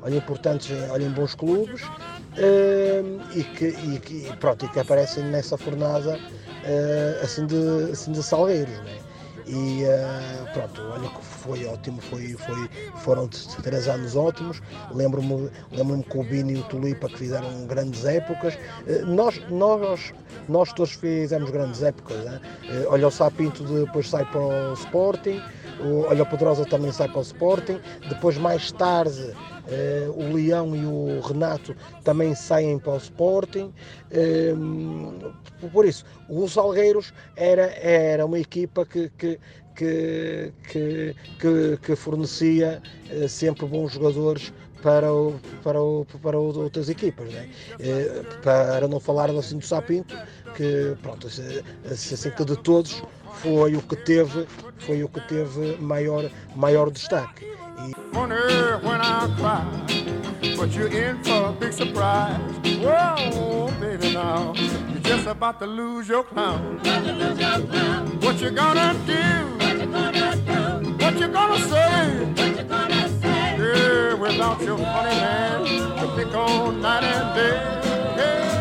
[SPEAKER 2] olha, importantes, olha, em bons clubes, uh, e, que, e, que, pronto, e que aparecem nessa fornada uh, assim, de, assim de Salgueiros. Né? E uh, pronto, olha que foi ótimo, foi, foi, foram três anos ótimos, lembro-me lembro que o Bini e o Tulipa que fizeram grandes épocas, uh, nós, nós, nós todos fizemos grandes épocas, uh, olha o Sapinto depois sai para o Sporting, o, olha o Pedrosa também sai para o Sporting, depois mais tarde Uh, o Leão e o Renato também saem para o Sporting. Uh, por isso, os Salgueiros era, era uma equipa que, que, que, que, que fornecia uh, sempre bons jogadores para, o, para, o, para outras equipas. Né? Para não falar assim do Sapinto, que pronto, assim que de todos foi o que teve, foi o que teve maior, maior destaque. E... Yeah, without your funny man to pick on night and day.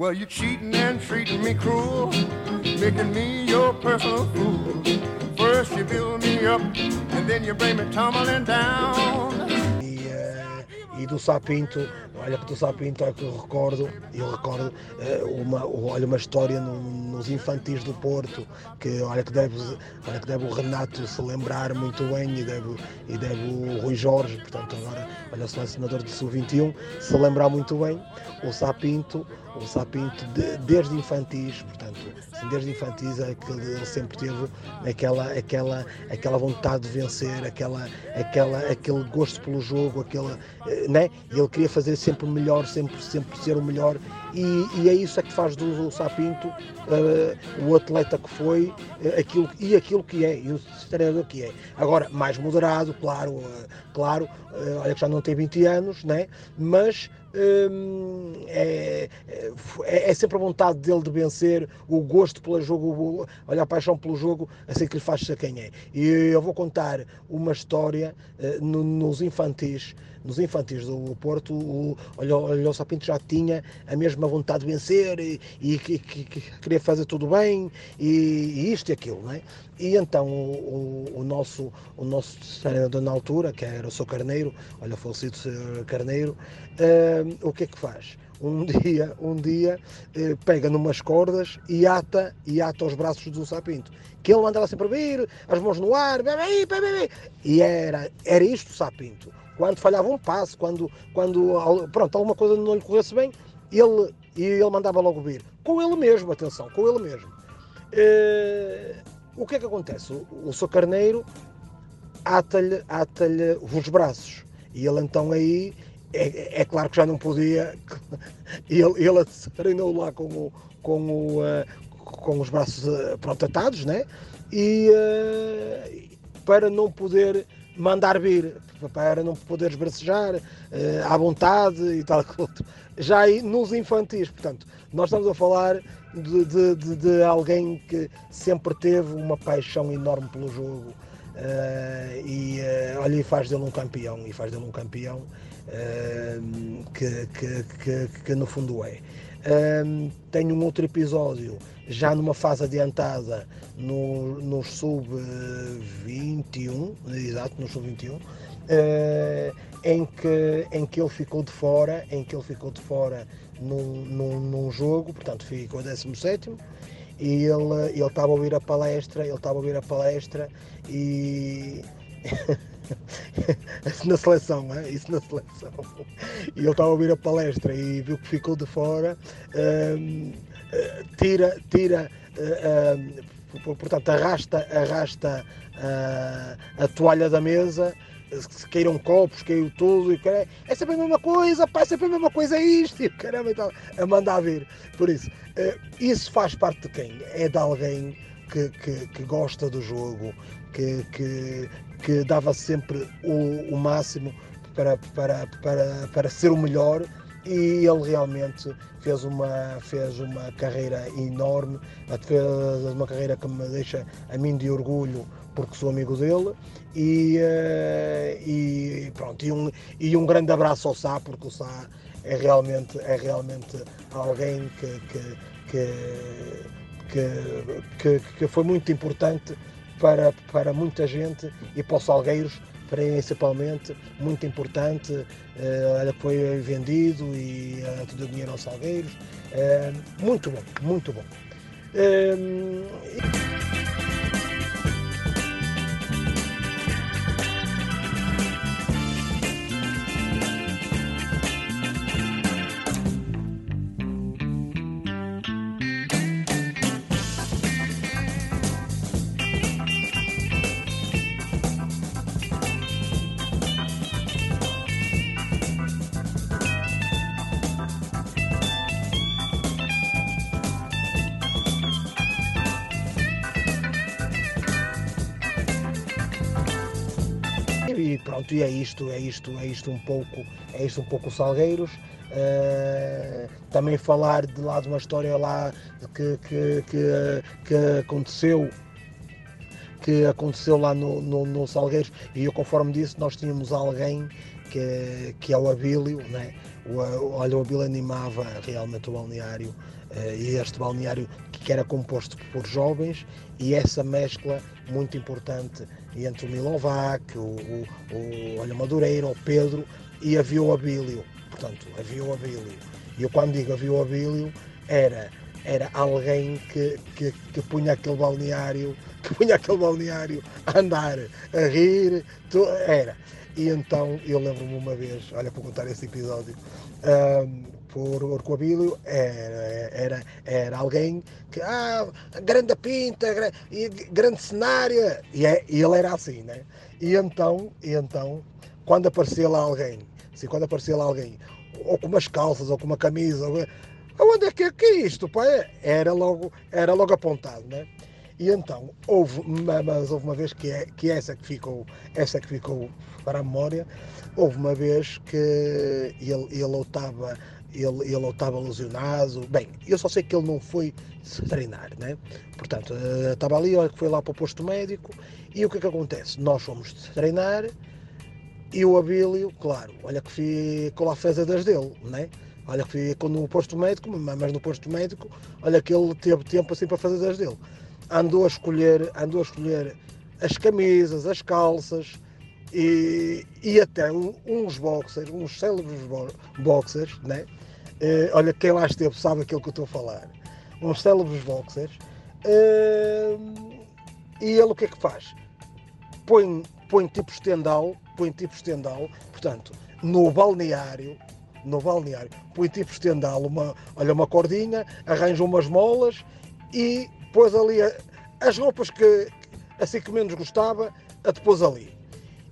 [SPEAKER 2] Well, you're cheating and treating me cruel, making me your personal fool. First you build me up, and then you bring me tumbling down. E, uh, e do Sapinto, olha que do Sapinto é que eu recordo, eu recordo uh, uma, olha, uma história no, nos infantis do Porto, que olha que, deve, olha que deve o Renato se lembrar muito bem e deve, e deve o Rui Jorge, portanto agora olha o selecionador de Sub-21, se lembrar muito bem, o Sapinto o Sapinto de, desde infantis, portanto, assim, desde infantis é que ele sempre teve aquela, aquela, aquela vontade de vencer, aquela, aquela, aquele gosto pelo jogo, aquela, eh, né? E ele queria fazer sempre melhor, sempre, sempre ser o melhor, e, e é isso é que faz do Sapinto uh, o atleta que foi uh, aquilo, e aquilo que é, e o treinador que é. Agora, mais moderado, claro, uh, claro, olha que já não tem 20 anos, né? mas é, é, é, sempre a vontade dele de vencer, o gosto pelo jogo, olha a paixão pelo jogo, assim que lhe faz ser quem é. E eu vou contar uma história no, nos infantis nos infantis do Porto, o, olha, olha, o Sapinto já tinha a mesma vontade de vencer e, e que, que, que, queria fazer tudo bem e, e, isto e aquilo, não é? E então o, o, o nosso, o nosso treinador na altura, que era o seu Carneiro, olha, o falecido Carneiro, uh, o que é que faz? um [LAUGHS] dia, um dia eh, pega numas cordas e ata, e ata os braços do sapinto. Que ele andava sempre a vir, as mãos no ar, bebe, bebe, bebe. e era, era isto o sapinto quando falhava um passo, quando, quando pronto, alguma coisa não lhe corresse bem, ele, e ele mandava logo vir. Com ele mesmo, atenção, com ele mesmo. Uh, o que é que acontece? O, o seu carneiro ata-lhe ata os braços. E ele então aí, é, é, claro que já não podia, [LAUGHS] ele, ele treinou lá com, o, com, o, uh, com os braços uh, pronto, atados, né? E uh, para não poder mandar vir, para não poderes bracejar uh, à vontade e tal. Já aí nos infantis, portanto, nós estamos a falar de, de, de, de alguém que sempre teve uma paixão enorme pelo jogo uh, e uh, olha, e faz dele um campeão, e faz dele um campeão que, que, que, que no fundo é. Um, tenho um outro episódio já numa fase adiantada no, no sub-21, exato, no sub-21, uh, em, que, em que ele ficou de fora, em que ele ficou de fora num, num, num jogo, portanto ficou 17 e ele, ele estava a ouvir a palestra, ele estava a ouvir a palestra e [LAUGHS] na seleção, é? isso na seleção. E ele estava a ouvir a palestra e viu que ficou de fora, um, eh, tira, tira, um, portanto, arrasta, arrasta a toalha da mesa, se caíram copos, caiu tudo, e é sempre a mesma coisa, pá, é sempre a mesma coisa é isto, e caramba, então, a mandar vir. Por isso, uh, isso faz parte de quem? É de alguém que, que, que gosta do jogo, que, que, que dava sempre o, o máximo para, para, para, para ser o melhor e ele realmente fez uma, fez uma carreira enorme, fez uma carreira que me deixa a mim de orgulho porque sou amigo dele. E, uh, e pronto, e um, e um grande abraço ao Sá, porque o Sá é realmente, é realmente alguém que, que, que, que, que foi muito importante para, para muita gente e para os Salgueiros principalmente, muito importante, uh, foi vendido e uh, todo o dinheiro aos Salgueiros. Uh, muito bom, muito bom. Uh, é isto, é isto, é isto um pouco, é isto um pouco Salgueiros. Uh, também falar de lá de uma história lá que, que, que, que aconteceu que aconteceu lá no, no, no, Salgueiros e eu conforme disse nós tínhamos alguém que, que é o Abílio né? o, olha o Abílio animava realmente o balneário uh, e este balneário que era composto por jovens e essa mescla muito importante entre o Milovac, o, o, o olha, Madureira, o Pedro e havia o Abílio portanto, havia o Abílio. E eu quando digo havia o Abílio, era, era alguém que, que, que punha aquele balneário, [LAUGHS] que punha aquele balneário a andar, a rir, tu, era. E então eu lembro-me uma vez, olha para contar esse episódio, um, por Orcoabílio era, era, era alguém que, ah, grande pinta, grande cenário, e, é, e ele era assim, né? E então, e então, quando aparecia lá alguém Assim, quando aparecia lá alguém, ou com umas calças, ou com uma camisa, ou, onde é que é, que é isto? Pá? Era, logo, era logo apontado, né? E então, houve, mas houve uma vez que, é, que essa que ficou, essa que ficou para a memória, houve uma vez que ele, ele estava ele, ele estava lesionado. Bem, eu só sei que ele não foi se treinar, né? Portanto, eh, estava ali, olha que foi lá para o posto médico e o que é que acontece? Nós fomos treinar, e o Abílio, claro, olha que ficou lá fez das dele, né? Olha que ficou no posto médico, mas no posto médico, olha que ele teve tempo assim para fazer das dele. Andou a escolher, andou a escolher as camisas, as calças e, e até uns boxers, uns célebres boxers, né? Uh, olha, quem lá esteve sabe aquilo que eu estou a falar. Uns célebres boxers. Uh, e ele o que é que faz? Põe, põe tipo estendal põe tipo estendal, portanto, no balneário, no balneário, põe tipo estendal, uma, olha, uma cordinha, arranja umas molas e pôs ali a, as roupas que assim que menos gostava, a depois ali.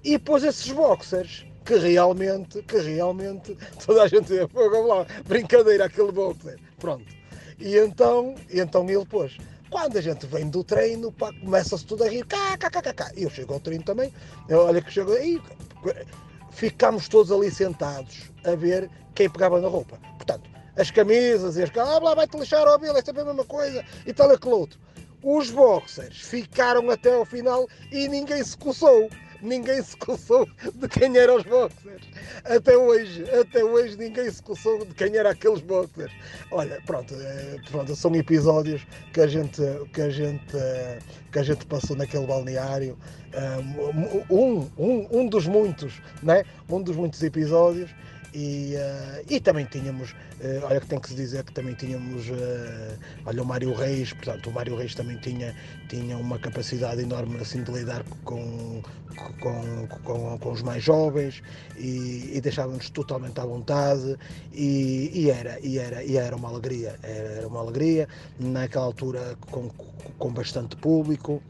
[SPEAKER 2] E pôs esses boxers que realmente, que realmente [LAUGHS] toda a gente vamos lá, brincadeira aquele boxer. Pronto. E então, e então ele pôs. Quando a gente vem do treino, começa-se tudo a rir, cá, cá, cá, cá, cá. Eu chego ao treino também, eu, olha que chego aí, ficámos todos ali sentados a ver quem pegava na roupa. Portanto, as camisas e as ah, lá vai-te lixar, ó, esta é a mesma coisa e tal, aquele outro. Os boxers ficaram até ao final e ninguém se coçou ninguém se coçou de quem eram os boxers. Até hoje, até hoje ninguém se coçou de quem eram aqueles boxers. Olha, pronto, é, pronto, são episódios que a gente, que a gente, que a gente passou naquele balneário. Um, um, um dos muitos, né? um dos muitos episódios e, uh, e também tínhamos, uh, olha que tem que se dizer que também tínhamos, uh, olha o Mário Reis, portanto o Mário Reis também tinha, tinha uma capacidade enorme assim de lidar com, com, com, com os mais jovens e, e deixava-nos totalmente à vontade e, e, era, e, era, e era uma alegria, era uma alegria, naquela altura com, com bastante público.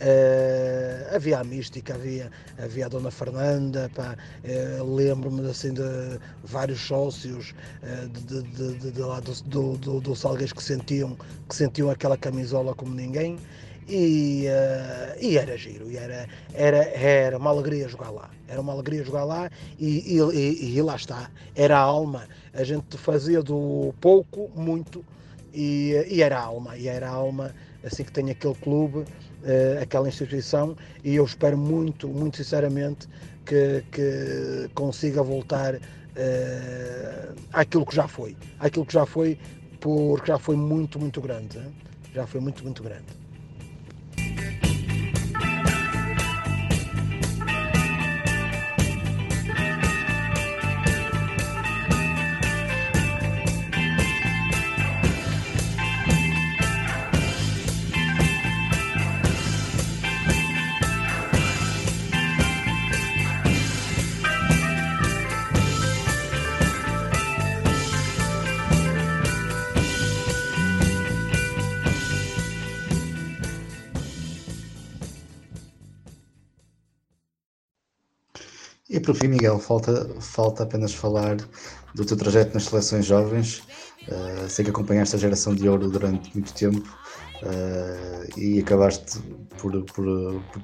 [SPEAKER 2] Uh, havia a mística, havia, havia a Dona Fernanda, uh, lembro-me assim de vários sócios uh, de, de, de, de, lá do, do, do, do Salguês que sentiam, que sentiam aquela camisola como ninguém. E, e era giro, e era, era, era uma alegria jogar lá, era uma alegria jogar lá e, e, e lá está, era a alma, a gente fazia do pouco muito e, e era a alma, e era a alma assim que tem aquele clube uh, aquela instituição e eu espero muito, muito sinceramente que, que consiga voltar uh, àquilo que já foi, àquilo que já foi, porque já foi muito, muito grande, hein? já foi muito, muito grande.
[SPEAKER 1] Por fim, Miguel, falta, falta apenas falar do teu trajeto nas seleções jovens. Uh, sei que acompanhaste a geração de ouro durante muito tempo uh, e acabaste por, por, por,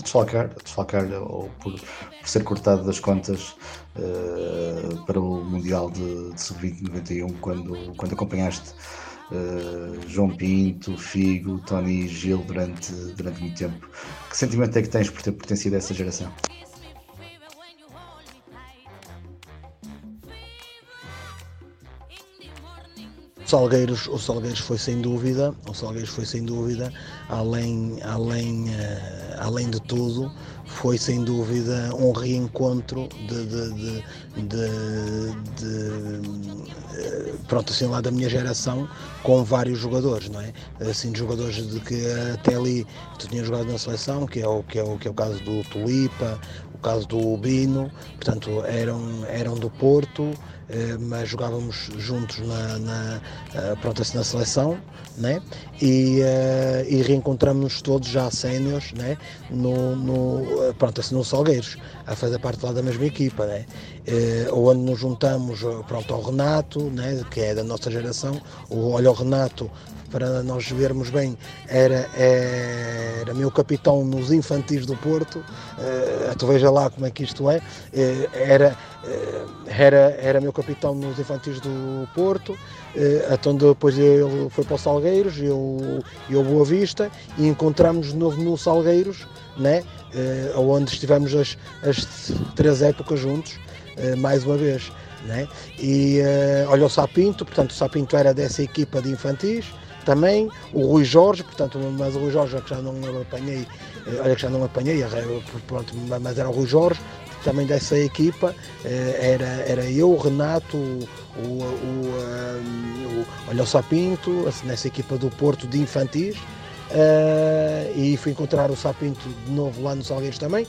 [SPEAKER 1] desfalcar, desfalcar, ou por, por, ser cortado das contas uh, para o Mundial de, de Sub-20 91 quando, quando acompanhaste João Pinto, Figo, Tony e Gil durante, durante muito tempo. Que sentimento é que tens por ter pertencido a essa geração?
[SPEAKER 2] Salgueiros, o Salgueiros foi sem dúvida, o Salgueiros foi sem dúvida, além, além, uh, além de tudo, foi sem dúvida um reencontro de, de, de, de, eh, pronto, assim lá da minha geração com vários jogadores, não é? Assim, jogadores de que até ali tu tinhas jogado na seleção, que é o, que é o, que é o caso do Tulipa, o caso do Bino, portanto eram, eram do Porto, eh, mas jogávamos juntos na, na, eh, pronto, assim, na seleção né? e, uh, e reencontramos-nos todos já séniores né? no, no, pronto, assim, no Salgueiros, a fazer parte lá da mesma equipa, né? onde nos juntamos pronto, ao Renato, né? que é da nossa geração, o, olha o Renato para nós vermos bem, era, era meu capitão nos infantis do Porto, uh, tu veja lá como é que isto é, uh, era, uh, era, era meu capitão nos infantis do Porto, então depois ele foi para o Salgueiros, eu, eu Boa Vista, e encontramos de novo no Salgueiros, né? onde estivemos as, as três épocas juntos, mais uma vez. Né? E uh, olha o Sapinto, portanto o Sapinto era dessa equipa de infantis, também, o Rui Jorge, portanto, mas o Rui Jorge que já não apanhei, eh, olha que já não apanhei, pronto, mas era o Rui Jorge, também dessa equipa, eh, era, era eu, o Renato, o, o, o, o, olha o Sapinto, assim, nessa equipa do Porto de infantis, Uh, e fui encontrar o Sapinto de novo lá no Salgueiros também.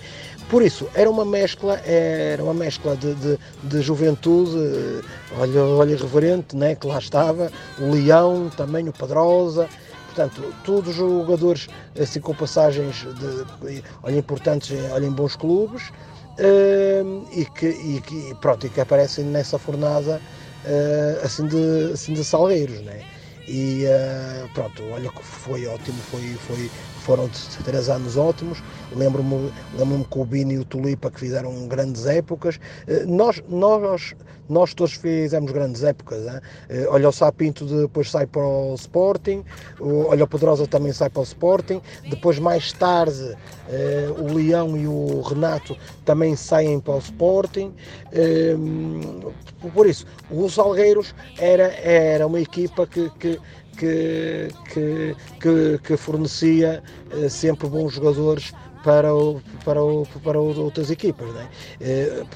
[SPEAKER 2] Por isso, era uma mescla, era uma mescla de, de, de juventude, olha, olha reverente, né, que lá estava, o Leão, também o Pedrosa, portanto, todos jogadores assim com passagens de, olha, importantes, olha, em bons clubes, uh, e, que, e, que, pronto, e que aparecem nessa fornada uh, assim, de, assim de Salgueiros, né? E uh, pronto, olha que foi ótimo, foi, foi, foram três anos ótimos. Lembro-me lembro que o Bini e o Tulipa que fizeram grandes épocas. Uh, nós, nós, nós todos fizemos grandes épocas. Uh, olha, o Sapinto depois sai para o Sporting, olha, o Pedrosa também sai para o Sporting. Depois, mais tarde, o Leão e o Renato também saem para o Sporting. por isso, os Salgueiros era, era uma equipa que, que que, que, que, que fornecia eh, sempre bons jogadores para, o, para, o, para outras equipas, né?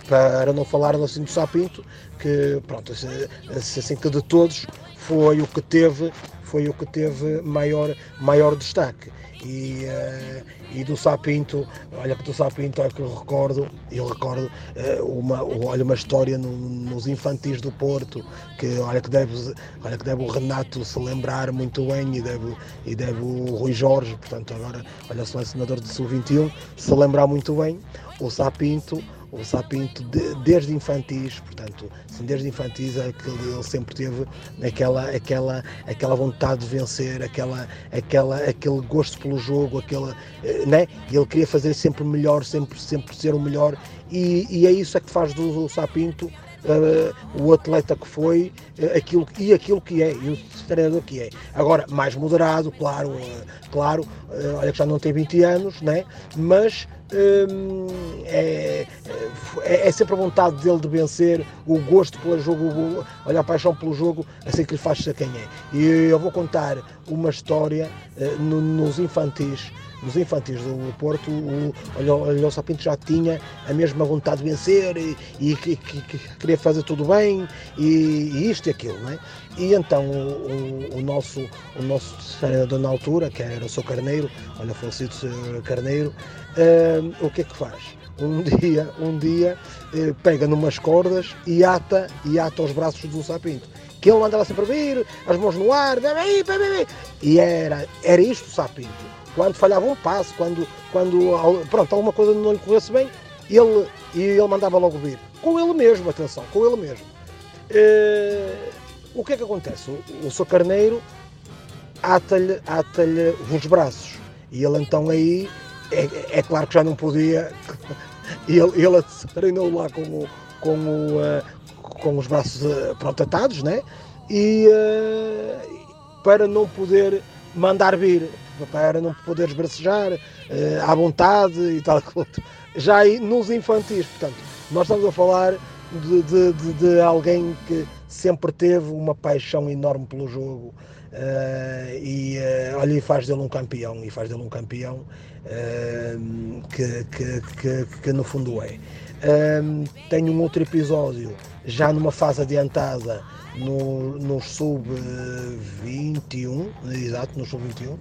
[SPEAKER 2] para não falar do Sapinto, que pronto, assim que de todos foi o que teve, foi o que teve maior, maior destaque. E, uh, e do Sapinto, olha que do Sapinto é que eu recordo, eu recordo uh, uma, olha, uma história no, nos infantis do Porto, que olha que, deve, olha que deve o Renato se lembrar muito bem e deve, e deve o Rui Jorge, portanto agora olha selecionador de Sul-21, se lembrar muito bem, o Sapinto o Sapinto de, desde infantis, portanto, assim, desde infantis é que ele, sempre teve aquela, aquela, aquela vontade de vencer, aquela, aquela, aquele gosto pelo jogo, aquela, eh, né? ele queria fazer sempre melhor, sempre, sempre ser o melhor, e, e é isso é que faz do, do Sapinto o atleta que foi uh, aquilo, e aquilo que é, e o treinador que é. Agora, mais moderado, claro, uh, claro, olha que já não tem 20 anos, né? mas é, é, é, sempre a vontade dele de vencer, o gosto pelo jogo, olha a paixão pelo jogo, assim que lhe faz ser quem é. E eu vou contar uma história no, nos infantis nos infantis do Porto, o, olha, o Sapinto já tinha a mesma vontade de vencer e, e que, que, que, queria fazer tudo bem e, e isto e aquilo, não é? E então o, o, nosso, o nosso treinador na altura, que era o seu Carneiro, olha, o falecido Carneiro, uh, o que é que faz? Um [LAUGHS] dia, um dia uh, pega numas cordas e ata, e ata os braços do Sapinto que ele andava sempre a vir, as mãos no ar, bem, bem, bem, e era, era isto o Sapinto quando falhava um passo, quando, quando pronto, alguma coisa não lhe corresse bem, ele, e ele mandava logo vir. Com ele mesmo, atenção, com ele mesmo. Uh, o que é que acontece? O, o seu carneiro ata-lhe ata os braços. E ele então aí, é, é, claro que já não podia, [LAUGHS] ele, ele treinou lá com, o, com, o, uh, com os braços uh, né? E uh, para não poder mandar vir, para não poder esbracejar uh, à vontade e tal. [LAUGHS] Já aí nos infantis, portanto, nós estamos a falar de, de, de, de alguém que sempre teve uma paixão enorme pelo jogo uh, e uh, olha, e faz dele um campeão, e faz dele um campeão uh, que, que, que, que, no fundo é. tenho um outro episódio já numa fase adiantada no, no sub-21, exato, no sub-21, uh,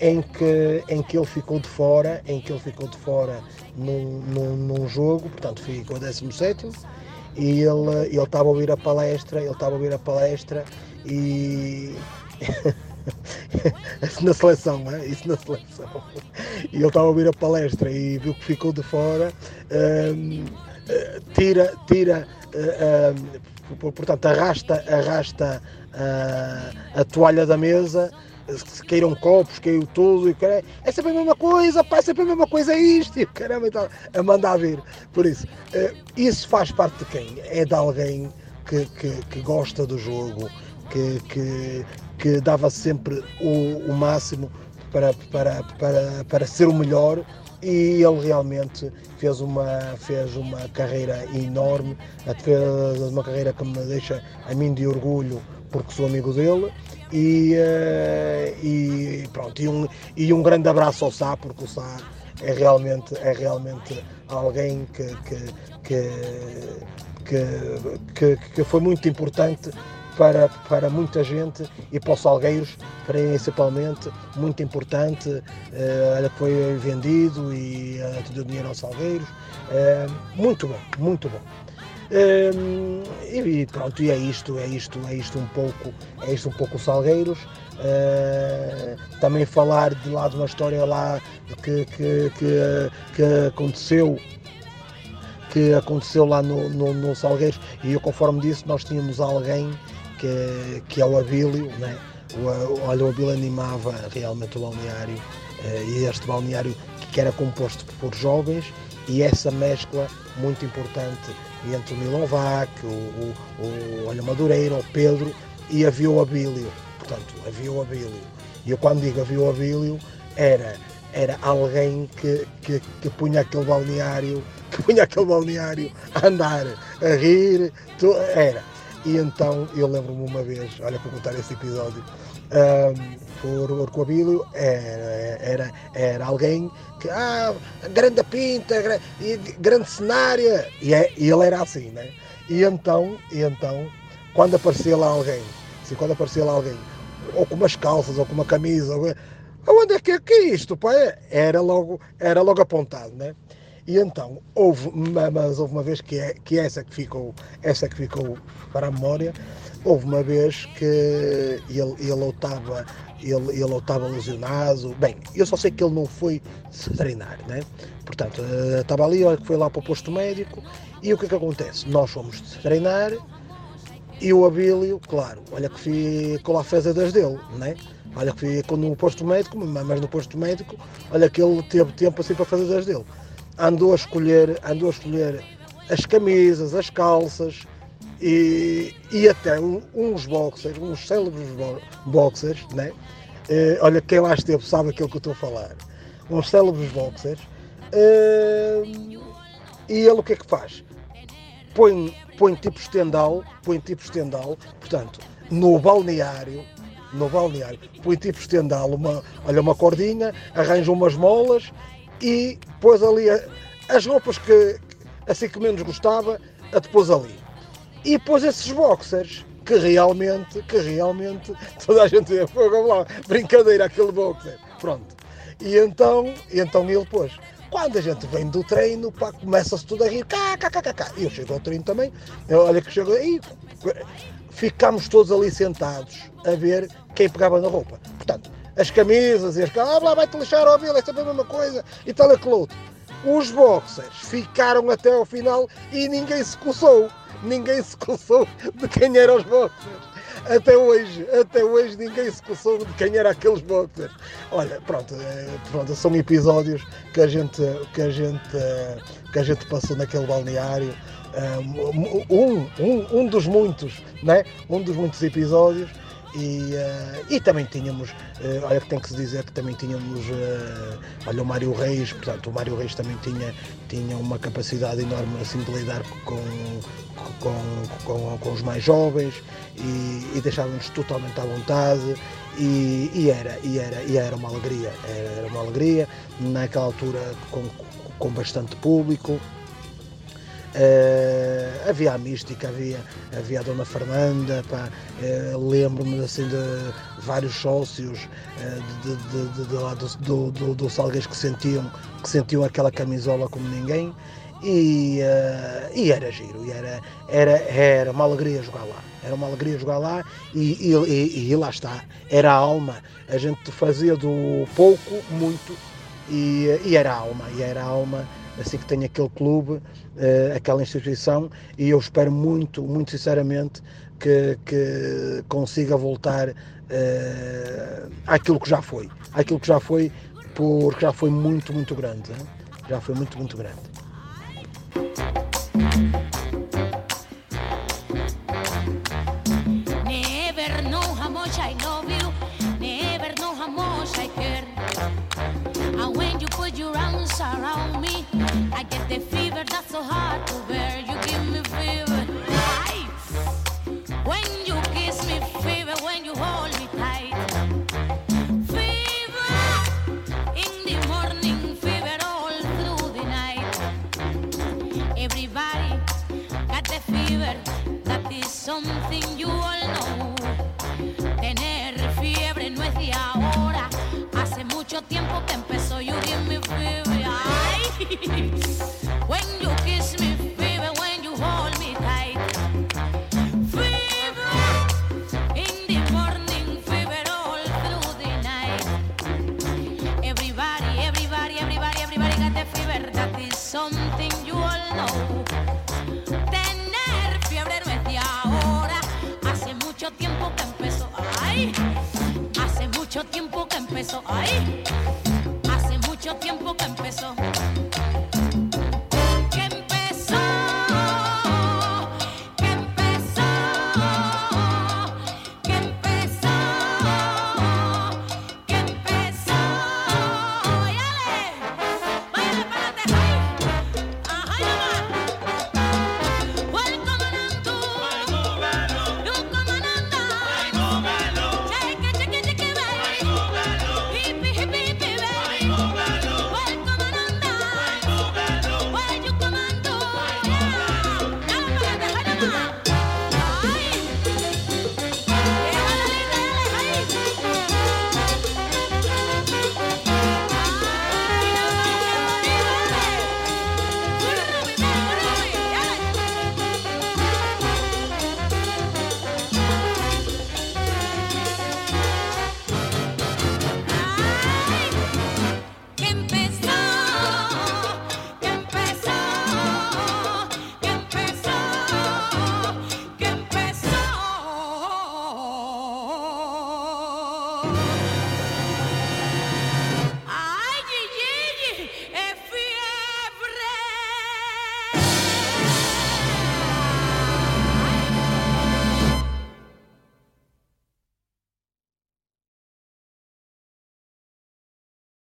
[SPEAKER 2] em, que, em que ele ficou de fora, em que ele ficou de fora num, num, num jogo, portanto ficou 17 e ele ele estava a ouvir a palestra, ele estava a ouvir a palestra e [LAUGHS] isso na seleção, é? isso na seleção. E ele estava a ouvir a palestra e viu que ficou de fora, um, eh, tira, tira, um, portanto, arrasta, arrasta uh, a toalha da mesa se caíram copos, caiu tudo, e cara, é sempre a mesma coisa, pá, é sempre a mesma coisa, é isto, e caramba, então, a mandar vir. Por isso, uh, isso faz parte de quem? É de alguém que, que, que gosta do jogo, que, que, que dava sempre o, o máximo para, para, para, para ser o melhor e ele realmente fez uma, fez uma carreira enorme, fez uma carreira que me deixa a mim de orgulho porque sou amigo dele. E, uh, e pronto, e um, e um grande abraço ao Sá, porque o Sá é realmente, é realmente alguém que, que, que, que, que foi muito importante para, para muita gente e para os Salgueiros, principalmente, muito importante. Uh, foi vendido e uh, deu dinheiro aos Salgueiros. Uh, muito bom, muito bom. Um, e pronto, e é isto, é isto, é isto um pouco, é isto um pouco Salgueiros. Uh, também falar de lá de uma história lá que, que, que, que aconteceu que aconteceu lá no, no, no, Salgueiros e eu conforme disse nós tínhamos alguém que, que é o Abílio, né? o, olha o Abílio animava realmente o balneário uh, e este balneário que era composto por jovens e essa mescla muito importante entre o Milovac, o, o, o Madureira, o Pedro e havia o Abílio. Portanto, havia o Abílio. E eu quando digo havia o Abílio, era, era alguém que, que, que punha aquele balneário, que [LAUGHS] punha aquele balneário a andar, a rir, era. E então eu lembro-me uma vez, olha para contar esse episódio, um, por Abílio era, era, era alguém que, ah, grande pinta, grande cenário, e, é, e ele era assim, né? E então, e então, quando aparecia lá alguém, assim, quando aparecia lá alguém, ou com umas calças, ou com uma camisa, ou, onde é que é, que é isto, pá? Era logo, era logo apontado, né? E então, houve, mas houve uma vez que, é, que essa que ficou, essa que ficou para a memória, houve uma vez que ele, ele estava ele, ele estava lesionado. Bem, eu só sei que ele não foi treinar, né? Portanto, eh, estava ali, olha que foi lá para o posto médico e o que é que acontece? Nós fomos treinar e o Abílio, claro, olha que ficou lá a das dele, né? Olha que ficou no posto médico, mas no posto médico, olha que ele teve tempo assim para fazer das dele. Andou a escolher, andou a escolher as camisas, as calças, e, e até um, uns boxers, uns célebres boxers, né? Uh, olha, quem lá esteve sabe aquilo que eu estou a falar. Uns célebres boxers. Uh, e ele o que é que faz? Põe, põe tipo estendal, põe tipo estendal, portanto, no balneário, no balneário, põe tipo estendal, uma, olha, uma cordinha, arranja umas molas e pôs ali a, as roupas que assim que menos gostava, a depois ali. E pôs esses boxers que realmente, que realmente [LAUGHS] toda a gente vê, vamos lá, brincadeira, aquele boxer. Pronto. E então, e então ele pôs. Quando a gente vem do treino, pá, começa-se tudo a rir, cá, cá, cá, cá, cá. E eu chego ao treino também, eu, olha que chego aí, ficámos todos ali sentados a ver quem pegava na roupa. Portanto, as camisas e as ah, lá vai-te lixar, Vila, esta é a mesma coisa, e tal, aquele outro. Os boxers ficaram até ao final e ninguém se coçou ninguém se coçou de quem eram os boxers. até hoje, até hoje ninguém se soube de quem era aqueles boxers. Olha, pronto, é, pronto, são episódios que a gente, que a gente, que a gente passou naquele balneário. Um, um, um dos muitos, né? um dos muitos episódios e, uh, e também tínhamos, uh, olha que tem que se dizer que também tínhamos, uh, olha o Mário Reis, portanto o Mário Reis também tinha, tinha uma capacidade enorme assim de lidar com, com, com, com os mais jovens e, e deixava-nos totalmente à vontade e, e, era, e, era, e era uma alegria, era uma alegria, naquela altura com, com bastante público, Uh, havia a mística, havia, havia a Dona Fernanda, uh, lembro-me assim de vários sócios uh, de, de, de, do, do, do, do Salguês que sentiam, que sentiam aquela camisola como ninguém. E, e era giro, e era, era, era uma alegria jogar lá, era uma alegria jogar lá e, e, e lá está, era a alma, a gente fazia do pouco muito e, e era a alma, e era a alma assim que tem aquele clube, uh, aquela instituição, e eu espero muito, muito sinceramente, que, que consiga voltar uh, àquilo que já foi, àquilo que já foi, porque já foi muito, muito grande, hein? já foi muito, muito grande. Get the fever that's so hard to bear. You give me fever. When you kiss me, fever. When you hold me tight. Fever. In the morning, fever all through the night. Everybody got the fever. That is something you all know. Tener fiebre no es de ahora. Hace mucho tiempo que empezó. You give me fever. Tiempo que empezó. Ay, hace mucho tiempo que empezó.